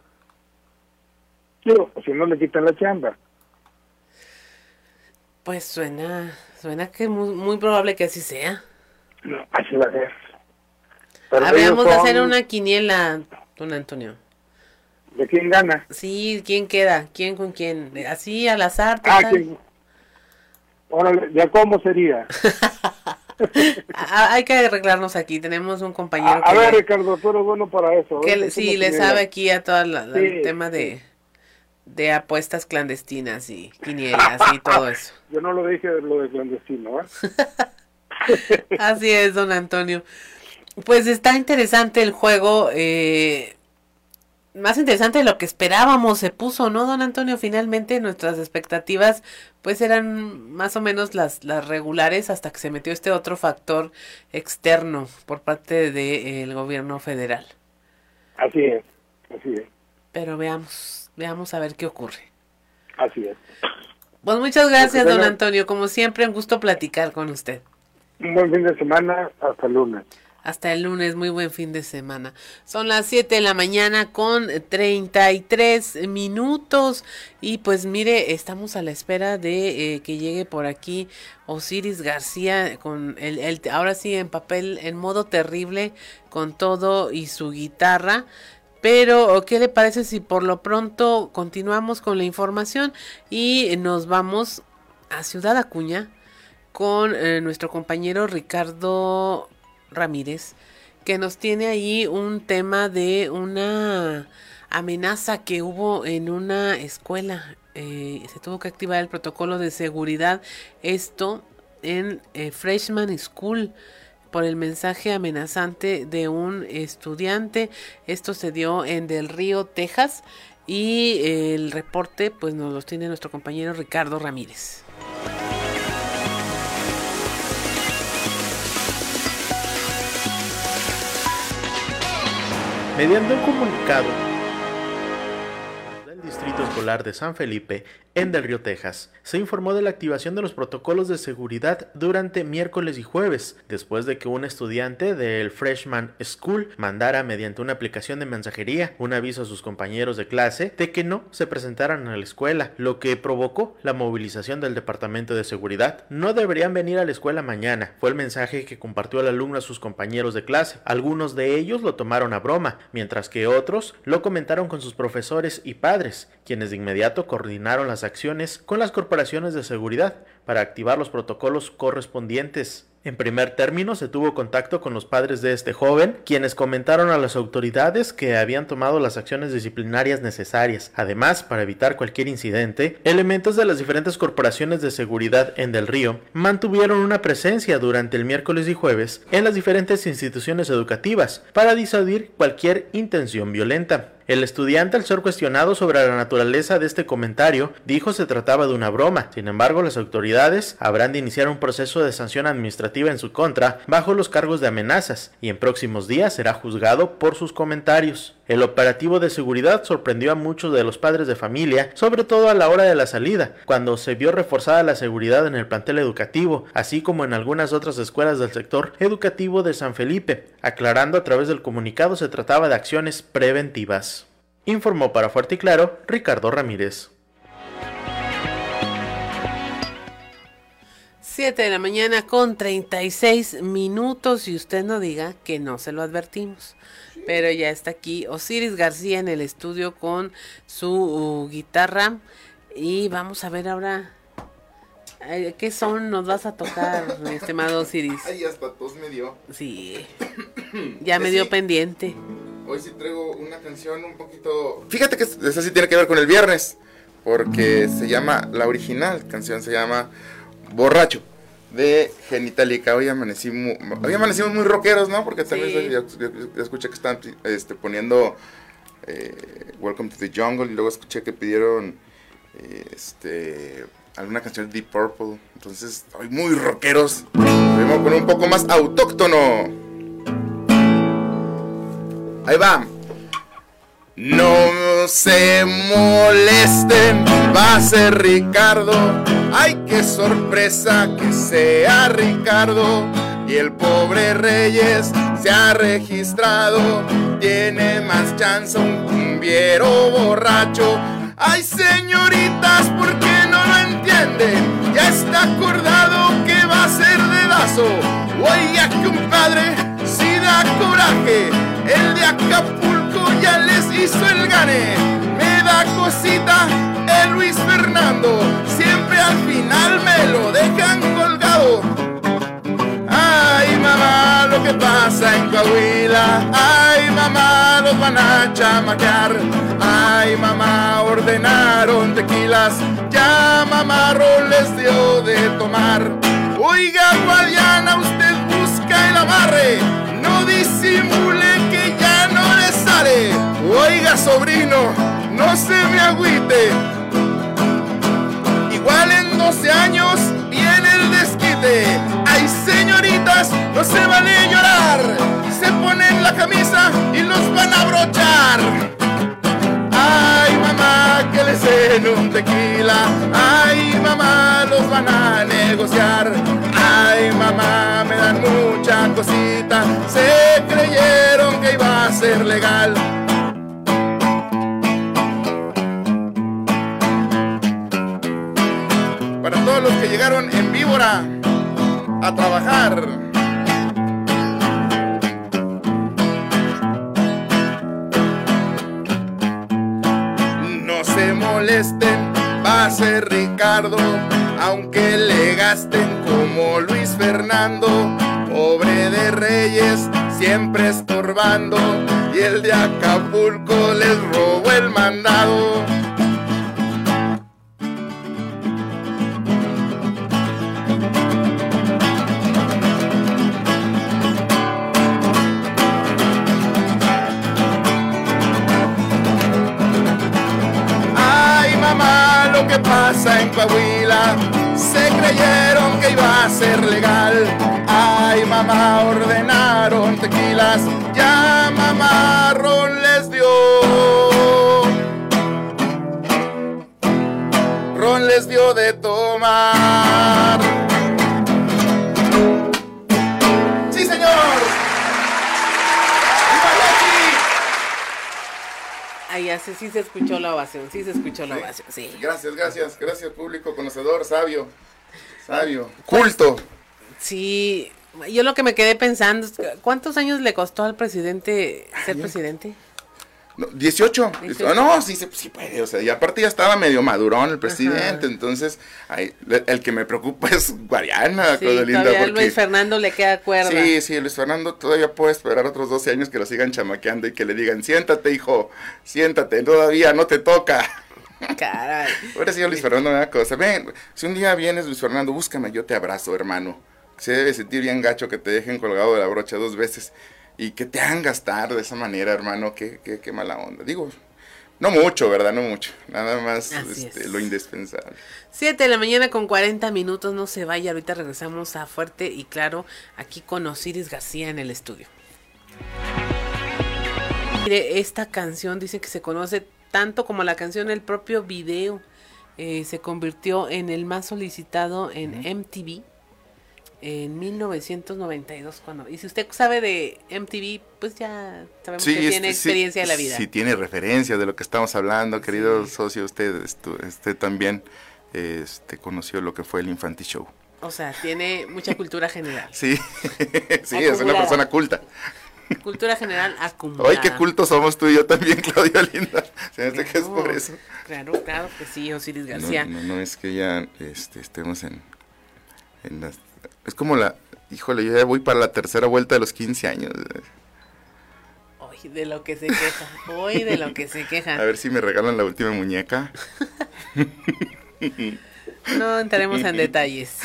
si no le quitan la chamba. Pues suena, suena que muy, muy probable que así sea. No, así va a ser. Habríamos de hacer una quiniela, don Antonio. ¿De quién gana? Sí, ¿quién queda? ¿Quién con quién? Así al azar. Ah, ¿quién? Órale, ¿ya cómo sería? Ah, hay que arreglarnos aquí. Tenemos un compañero a, a ver, Ricardo, tú eres bueno para eso. Que sí, le sabe aquí a todo el tema de de apuestas clandestinas y quinielas y todo eso. Yo no lo dije lo de clandestino, ¿eh? Así es, don Antonio. Pues está interesante el juego. Eh, más interesante de lo que esperábamos se puso, ¿no, don Antonio? Finalmente nuestras expectativas pues eran más o menos las, las regulares hasta que se metió este otro factor externo por parte del gobierno federal. Así es, así es. Pero veamos, veamos a ver qué ocurre. Así es. Pues muchas gracias, don Antonio. Como siempre, un gusto platicar con usted. Un buen fin de semana, hasta el lunes. Hasta el lunes, muy buen fin de semana. Son las 7 de la mañana con 33 minutos. Y pues mire, estamos a la espera de eh, que llegue por aquí Osiris García con el, el, ahora sí en papel, en modo terrible, con todo y su guitarra. Pero, ¿qué le parece si por lo pronto continuamos con la información y nos vamos a Ciudad Acuña con eh, nuestro compañero Ricardo Ramírez, que nos tiene ahí un tema de una amenaza que hubo en una escuela. Eh, se tuvo que activar el protocolo de seguridad. Esto en eh, Freshman School por el mensaje amenazante de un estudiante. Esto se dio en Del Río, Texas. Y el reporte pues nos lo tiene nuestro compañero Ricardo Ramírez. Mediante un comunicado del Distrito Escolar de San Felipe, en Del Río, Texas, se informó de la activación de los protocolos de seguridad durante miércoles y jueves, después de que un estudiante del Freshman School mandara mediante una aplicación de mensajería un aviso a sus compañeros de clase de que no se presentaran a la escuela, lo que provocó la movilización del Departamento de Seguridad. No deberían venir a la escuela mañana, fue el mensaje que compartió el alumno a sus compañeros de clase. Algunos de ellos lo tomaron a broma, mientras que otros lo comentaron con sus profesores y padres, quienes de inmediato coordinaron las acciones con las corporaciones de seguridad para activar los protocolos correspondientes. En primer término, se tuvo contacto con los padres de este joven, quienes comentaron a las autoridades que habían tomado las acciones disciplinarias necesarias. Además, para evitar cualquier incidente, elementos de las diferentes corporaciones de seguridad en Del Río mantuvieron una presencia durante el miércoles y jueves en las diferentes instituciones educativas para disuadir cualquier intención violenta. El estudiante, al ser cuestionado sobre la naturaleza de este comentario, dijo se trataba de una broma. Sin embargo, las autoridades habrán de iniciar un proceso de sanción administrativa en su contra bajo los cargos de amenazas y en próximos días será juzgado por sus comentarios. El operativo de seguridad sorprendió a muchos de los padres de familia, sobre todo a la hora de la salida, cuando se vio reforzada la seguridad en el plantel educativo, así como en algunas otras escuelas del sector educativo de San Felipe, aclarando a través del comunicado se trataba de acciones preventivas. Informó para Fuerte y Claro Ricardo Ramírez. 7 de la mañana con 36 minutos y usted no diga que no se lo advertimos. Pero ya está aquí Osiris García en el estudio con su guitarra y vamos a ver ahora eh, qué son nos vas a tocar, mi estimado Osiris. Ay, hasta tos me dio. Sí. Ya me dio pendiente. Hoy sí traigo una canción un poquito... Fíjate que esa sí tiene que ver con el viernes, porque se llama, la original canción se llama Borracho, de Genitalica. Hoy amanecí muy, hoy amanecimos muy rockeros, ¿no? Porque tal vez yo, yo- yo escuché que están este, poniendo eh, Welcome to the Jungle y luego escuché que pidieron eh, este, alguna canción de Deep Purple. Entonces, hoy muy rockeros. Vamos con un poco más autóctono. Ahí va. No se molesten, va a ser Ricardo. Ay, qué sorpresa que sea Ricardo. Y el pobre Reyes se ha registrado. Tiene más chance un cumbiero borracho. Ay, señoritas, ¿por qué no lo entienden? Ya está acordado que va a ser dedazo. Oiga, compadre, si da coraje. El de Acapulco ya les hizo el gane. Me da cosita el Luis Fernando. Siempre al final me lo dejan colgado. Ay, mamá, lo que pasa en Coahuila. Ay, mamá, los van a chamaquear. Ay, mamá, ordenaron tequilas. Ya, mamá, les dio de tomar. Oiga, Guadiana, usted busca el amarre. No disimule Oiga, sobrino, no se me agüite. Igual en 12 años viene el desquite. Ay, señoritas, no se vale llorar. Se ponen la camisa y los van a brochar. Ay, mamá, que les den un tequila. Ay, mamá, los van a negociar. Ay, mamá, me dan mucha cosita. Se creyeron a ser legal. Para todos los que llegaron en víbora a trabajar. No se molesten, va a ser Ricardo, aunque le gasten como Luis Fernando, pobre de Reyes, siempre estorbando, y el de Acapulco les robó el mandado. Ay mamá, lo que pasa en Coahuila, se creyeron que iba a ser legal. Ay mamá, ordenaron tequilas, ya mamá Ron les dio. Ron les dio de tomar. Ahí así sí se escuchó la ovación, sí se escuchó la ovación, sí. Gracias, gracias, gracias público conocedor, sabio, sabio, culto. Sí, yo lo que me quedé pensando es ¿cuántos años le costó al presidente ser presidente? No, 18. 18. No, sí, se- sí puede. O sea, y aparte ya estaba medio madurón el presidente. Entonces, ay, el que me preocupa es Guariana, Sí, linda. Porque, Luis Fernando le queda cuerda. sí, sí, Luis Fernando todavía puede esperar otros 12 años que lo sigan chamaqueando y que le digan, siéntate, hijo, siéntate, todavía no te toca. Caray. Ahora sí, Luis Fernando me da cosa. Ven, si un día vienes, Luis Fernando, búscame, yo te abrazo, hermano. Se debe sentir bien gacho que te dejen colgado de la brocha dos veces y que te hagan gastar de esa manera, hermano. Qué, qué, qué mala onda. Digo, no mucho, ¿verdad? No mucho. Nada más este, es. lo indispensable. 7 de la mañana con 40 minutos, no se vaya, ahorita regresamos a Fuerte y Claro, aquí con Osiris García en el estudio. Mire, esta canción dice que se conoce tanto como la canción, el propio video eh, se convirtió en el más solicitado en MTV en 1992 cuando y si usted sabe de MTV pues ya sabemos que tiene este, sí, experiencia de la vida Sí, tiene referencia de lo que estamos hablando, querido socio. Usted, usted también este, conoció lo que fue el Infanti Show. o sea tiene mucha cultura general Sí, sí, es una persona culta. cultura general acumulada Ay, qué cultos somos tú y yo también, Claudia Linda. Se me hace que es por eso. Claro, claro que sí, Osiris No, García. no, no es que ya este, estemos en, en las... Es como la... Híjole, yo ya voy para la tercera vuelta de los 15 años. Hoy de lo que se queja, hoy de lo que se queja. A ver si me regalan la última muñeca. No entraremos en detalles.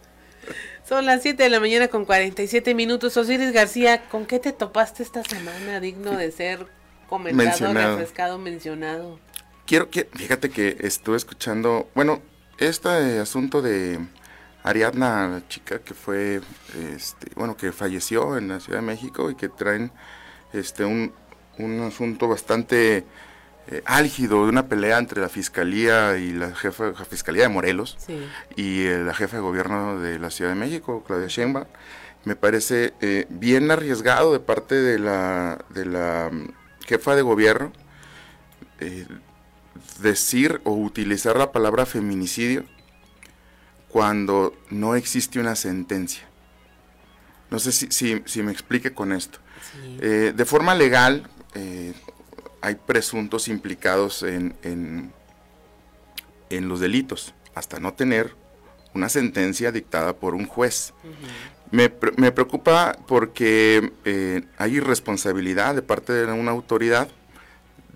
Son las 7 de la mañana con 47 minutos. Osiris García, ¿con qué te topaste esta semana digno de ser comentado, Mencionado. refrescado, mencionado? Quiero que... Fíjate que estuve escuchando... Bueno, este asunto de Ariadna, la chica que fue... Este, bueno, que falleció en la Ciudad de México y que traen este un, un asunto bastante eh, álgido de una pelea entre la fiscalía y la jefa la fiscalía de Morelos Sí. y eh, la jefa de gobierno de la Ciudad de México, Claudia Sheinbaum, me parece eh, bien arriesgado de parte de la, de la mm, jefa de gobierno eh, decir o utilizar la palabra feminicidio cuando no existe una sentencia. No sé si, si- si me explique con esto. Eh, de forma legal, eh, hay presuntos implicados en, en, en los delitos, hasta no tener una sentencia dictada por un juez. Me, pre- me preocupa porque eh, hay irresponsabilidad de parte de una autoridad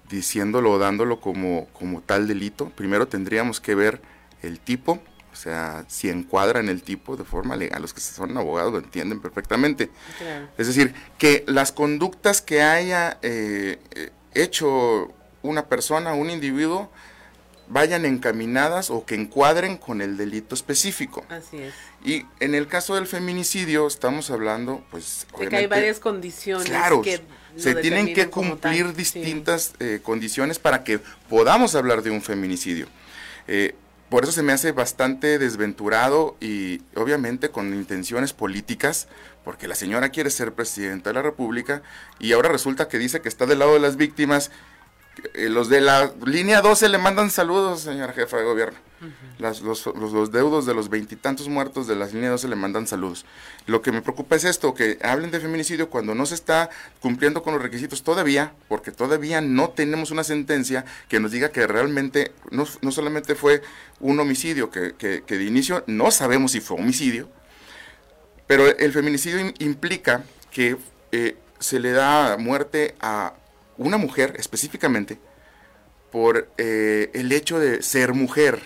diciéndolo o dándolo como, como tal delito. Primero tendríamos que ver el tipo, sea, si encuadra en el tipo de forma legal. Los que son abogados lo entienden perfectamente. Claro. Es decir, que las conductas que haya eh, eh, hecho una persona, un individuo, vayan encaminadas o que encuadren con el delito específico. Así es. Y en el caso del feminicidio estamos hablando, pues... De que hay varias condiciones Claro, que se tienen que cumplir. Sí. distintas eh, condiciones para que podamos hablar de un feminicidio. Eh, por eso se me hace bastante desventurado y obviamente con intenciones políticas, porque la señora quiere ser presidenta de la República y ahora resulta que dice que está del lado de las víctimas. Eh, los de la línea 12 le mandan saludos, señora jefa de gobierno. Las- los, los- los deudos de los veintitantos muertos de la línea 12 le mandan saludos. Lo que me preocupa es esto, que hablen de feminicidio cuando no se está cumpliendo con los requisitos todavía, porque todavía no tenemos una sentencia que nos diga que realmente no, no solamente fue un homicidio, que, que- que de inicio no sabemos si fue homicidio, pero el feminicidio im- implica que eh, se le da muerte a una mujer específicamente por eh, el hecho de ser mujer.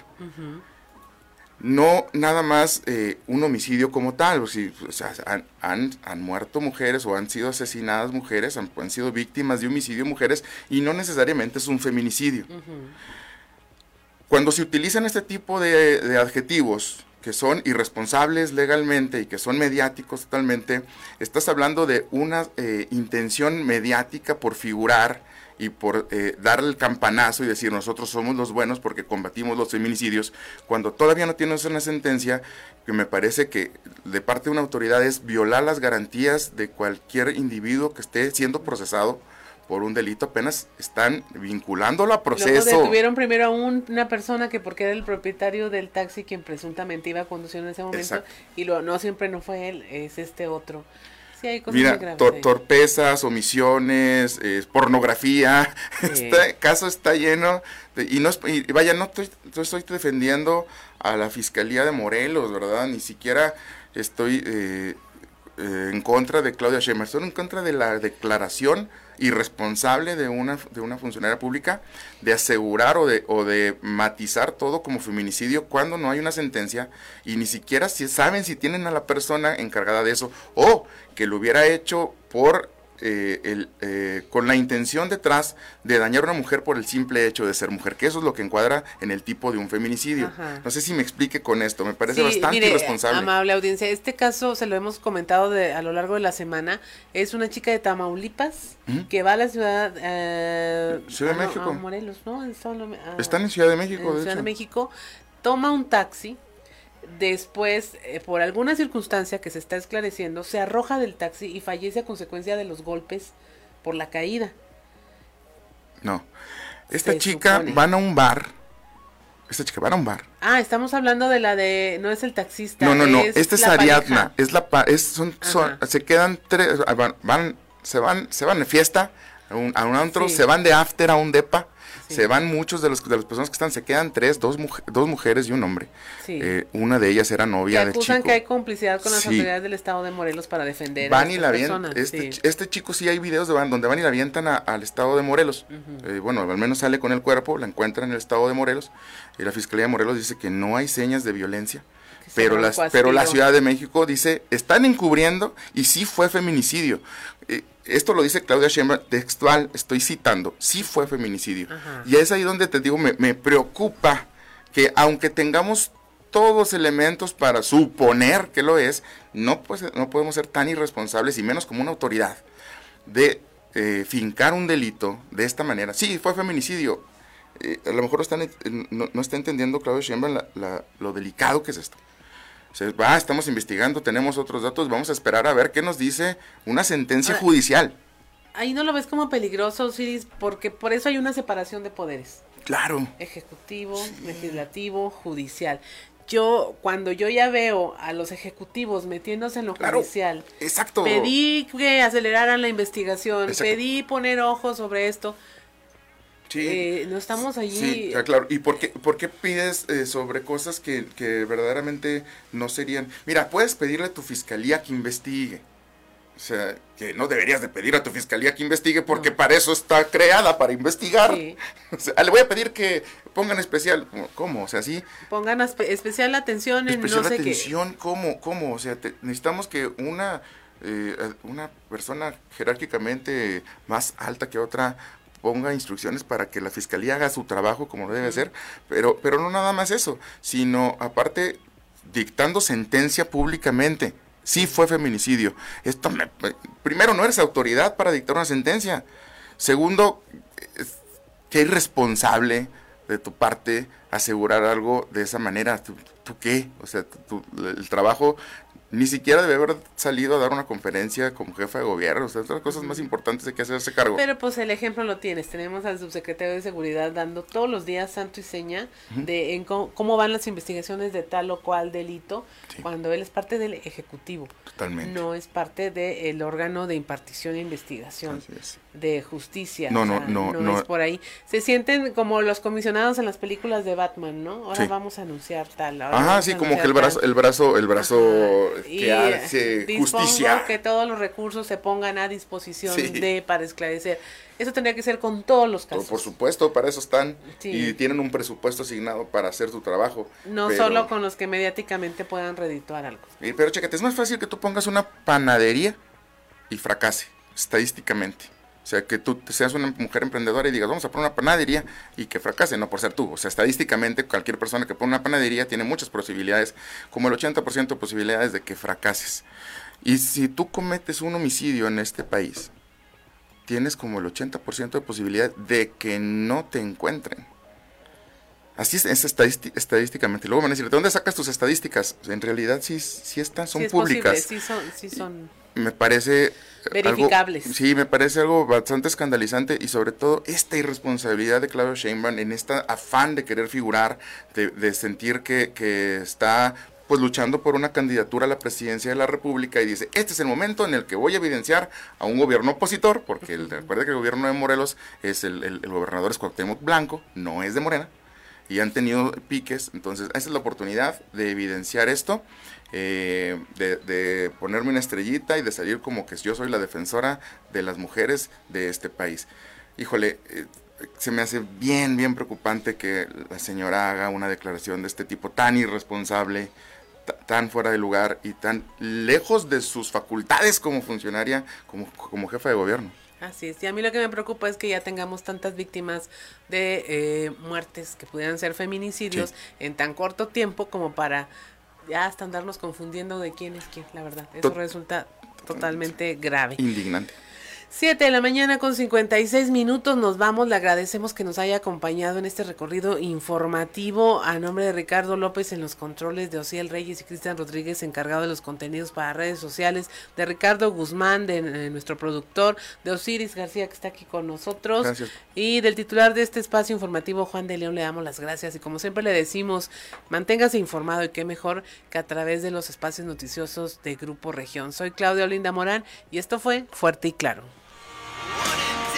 No nada más eh, un homicidio como tal, o sea, han, han- han muerto mujeres o han sido asesinadas mujeres, han, han sido víctimas de homicidio mujeres y no necesariamente es un feminicidio. Cuando se utilizan este tipo de, de adjetivos que son irresponsables legalmente y que son mediáticos totalmente, estás hablando de una eh, intención mediática por figurar y por eh, darle el campanazo y decir nosotros somos los buenos porque combatimos los feminicidios, cuando todavía no tienes una sentencia que me parece que de parte de una autoridad es violar las garantías de cualquier individuo que esté siendo procesado por un delito, apenas están vinculándolo a Luego proceso. detuvieron primero a un- una persona que porque era el propietario del taxi quien presuntamente iba conduciendo en ese momento Exacto. y lo, no siempre no fue él, es este otro. Sí, hay cosas Mira, muy graves tor- ahí. torpezas, omisiones, eh, pornografía. Sí. Este caso está lleno. de- y, no es- y vaya, no estoy, no estoy defendiendo a la Fiscalía de Morelos, ¿verdad? Ni siquiera estoy eh, eh, en contra de Claudia Sheinbaum. Estoy en contra de la declaración irresponsable de una, de una funcionaria pública de asegurar o de, o de matizar todo como feminicidio cuando no hay una sentencia y ni siquiera si saben si tienen a la persona encargada de eso o que lo hubiera hecho por eh, el, eh, con la intención detrás de dañar a una mujer por el simple hecho de ser mujer, que eso es lo que encuadra en el tipo de un feminicidio. Ajá. No sé si me explique con esto, me parece Sí, bastante mire, irresponsable. Amable audiencia, este caso se lo hemos comentado de, a lo largo de la semana. Es una chica de Tamaulipas que va a la ciudad. eh, Ciudad de a- a México. Morelos, ¿no? En Estado de- a- Están en Ciudad de México, en de Ciudad de. México. Toma un taxi. Después, eh, por alguna circunstancia que se está esclareciendo, se arroja del taxi y fallece a consecuencia de los golpes por la caída. No. Esta Se chica supone. van a un bar. Esta chica van a un bar. Ah, estamos hablando de la de. No es el taxista. No, no, no. es Esta es la Ariadna. pareja. Es la pa- es, son, son- se quedan tres, ah, van, van- se van, se van de fiesta a un, a un antro, Sí. se van de after a un depa, se van muchos de los de las personas que están, se quedan tres, dos, muj- dos mujeres y un hombre. Sí. Eh, una de ellas era novia del acusan chico. que hay complicidad con las Sí. autoridades del estado de Morelos para defender Van a y la personas. Este, este chico sí hay videos de van, donde van y la avientan a- al estado de Morelos. Eh, bueno, al menos sale con el cuerpo, la encuentran en el estado de Morelos. Y la Fiscalía de Morelos dice que no hay señas de violencia. Pero, las, pero la. Ciudad de México dice, están encubriendo y sí fue feminicidio. Eh, esto lo dice Claudia Sheinbaum textual, estoy citando, sí fue feminicidio. Ajá. Y es ahí donde te digo, me, me preocupa que aunque tengamos todos elementos para suponer que lo es, no, pues, no podemos ser tan irresponsables y menos como una autoridad de eh, fincar un delito de esta manera. Sí, fue feminicidio. Eh, a lo mejor están, no, no está entendiendo Claudio Sheinbaum la- la- lo delicado que es esto. Estamos investigando, tenemos otros datos, vamos a esperar a ver qué nos dice una sentencia Ahora- judicial. Ahí no lo ves como peligroso, Osiris, porque por eso hay una separación de poderes. Claro. Ejecutivo, legislativo, judicial. Yo, cuando yo ya veo a los ejecutivos metiéndose en lo Claro, judicial, exacto. pedí que aceleraran la investigación, Exacto. pedí poner ojos sobre esto. Sí. Eh, no estamos allí. Sí, claro. ¿Y por qué, por qué pides eh, sobre cosas que, que verdaderamente no serían? Mira, puedes pedirle a tu fiscalía que investigue. O sea, que no deberías de pedir a tu fiscalía que investigue porque para eso está creada, para investigar. Sí. O sea, le voy a pedir que pongan especial. ¿Cómo? O sea, sí. Pongan espe- especial atención en Especial no sé qué. atención, ¿cómo? ¿Cómo? O sea, te- necesitamos que una, eh, una persona jerárquicamente más alta que otra ponga instrucciones para que la fiscalía haga su trabajo como debe ser, pero, pero no nada más eso, sino aparte dictando sentencia públicamente. Sí fue feminicidio. Esto me- primero, no eres autoridad para dictar una sentencia. Segundo, es- qué irresponsable de tu parte asegurar algo de esa manera. ¿Tú, tú qué? O sea, tú- el trabajo ni siquiera debe haber salido a dar una conferencia como jefa de gobierno. O sea, otras cosas más importantes de que hacerse cargo. Pero pues el ejemplo lo tienes. Tenemos al subsecretario de Seguridad dando todos los días santo y seña de en cómo, cómo van las investigaciones de tal o cual delito cuando él es parte del Ejecutivo. Totalmente. No es parte del órgano de impartición e investigación de justicia. No, o no, sea, no, no. es por ahí. Se sienten como los comisionados en las películas de Batman, ¿no? Ahora Sí. vamos a anunciar tal. ahora Ajá, sí, como que el brazo, el brazo, el brazo Y que hace dispongo justicia. que todos los recursos se pongan a disposición Sí. de para esclarecer. Eso tendría que ser con todos los casos. por supuesto, para eso están Sí. y tienen un presupuesto asignado para hacer su trabajo. No pero- solo con los que mediáticamente puedan redituar algo. Eh, Pero chécate, es más fácil que tú pongas una panadería y fracase, estadísticamente. O sea, que tú seas una mujer emprendedora y digas, vamos a poner una panadería y que fracase, no por ser tú. O sea, estadísticamente, cualquier persona que pone una panadería tiene muchas posibilidades, como el 80% de posibilidades de que fracases. Y si tú cometes un homicidio en este país, tienes como el 80% de posibilidad de que no te encuentren. Así es, es estadísti- estadísticamente. Luego van a decir, ¿de dónde sacas tus estadísticas? En realidad sí, sí están, son Sí es públicas. posible, sí son, sí son. Me parece... Verificables. Algo, sí, me parece algo bastante escandalizante y sobre todo esta irresponsabilidad de Claudio Sheinbaum en este afán de querer figurar, de, de sentir que, que está pues luchando por una candidatura a la presidencia de la República y dice, este es el momento en el que voy a evidenciar a un gobierno opositor, porque el, recuerde que el gobierno de Morelos es el, el, el gobernador es Cuauhtémoc Blanco, no es de Morena, y han tenido piques, entonces esa es la oportunidad de evidenciar esto, eh, de, de ponerme una estrellita y de salir como que yo soy la defensora de las mujeres de este país. Híjole, eh, se me hace bien, bien preocupante que la señora haga una declaración de este tipo tan irresponsable, ta- tan fuera de lugar y tan lejos de sus facultades como funcionaria, como, como jefa de gobierno. Así es. Y a mí lo que me preocupa es que ya tengamos tantas víctimas de eh, muertes que pudieran ser feminicidios en tan corto tiempo como para ya hasta andarnos confundiendo de quién es quién, la verdad. Eso Tot- resulta totalmente grave. Indignante. 7 de la mañana con 56 minutos nos vamos. Le agradecemos que nos haya acompañado en este recorrido informativo a nombre de Ricardo López en los controles de Ociel Reyes y Cristian Rodríguez encargado de los contenidos para redes sociales, de Ricardo Guzmán, de eh, nuestro productor, de Osiris García que está aquí con nosotros Gracias. y del titular de este espacio informativo Juan de León le damos las gracias y como siempre le decimos manténgase informado y qué mejor que a través de los espacios noticiosos de Grupo Región. Soy Claudia Olinda Morán y esto fue Fuerte y Claro. One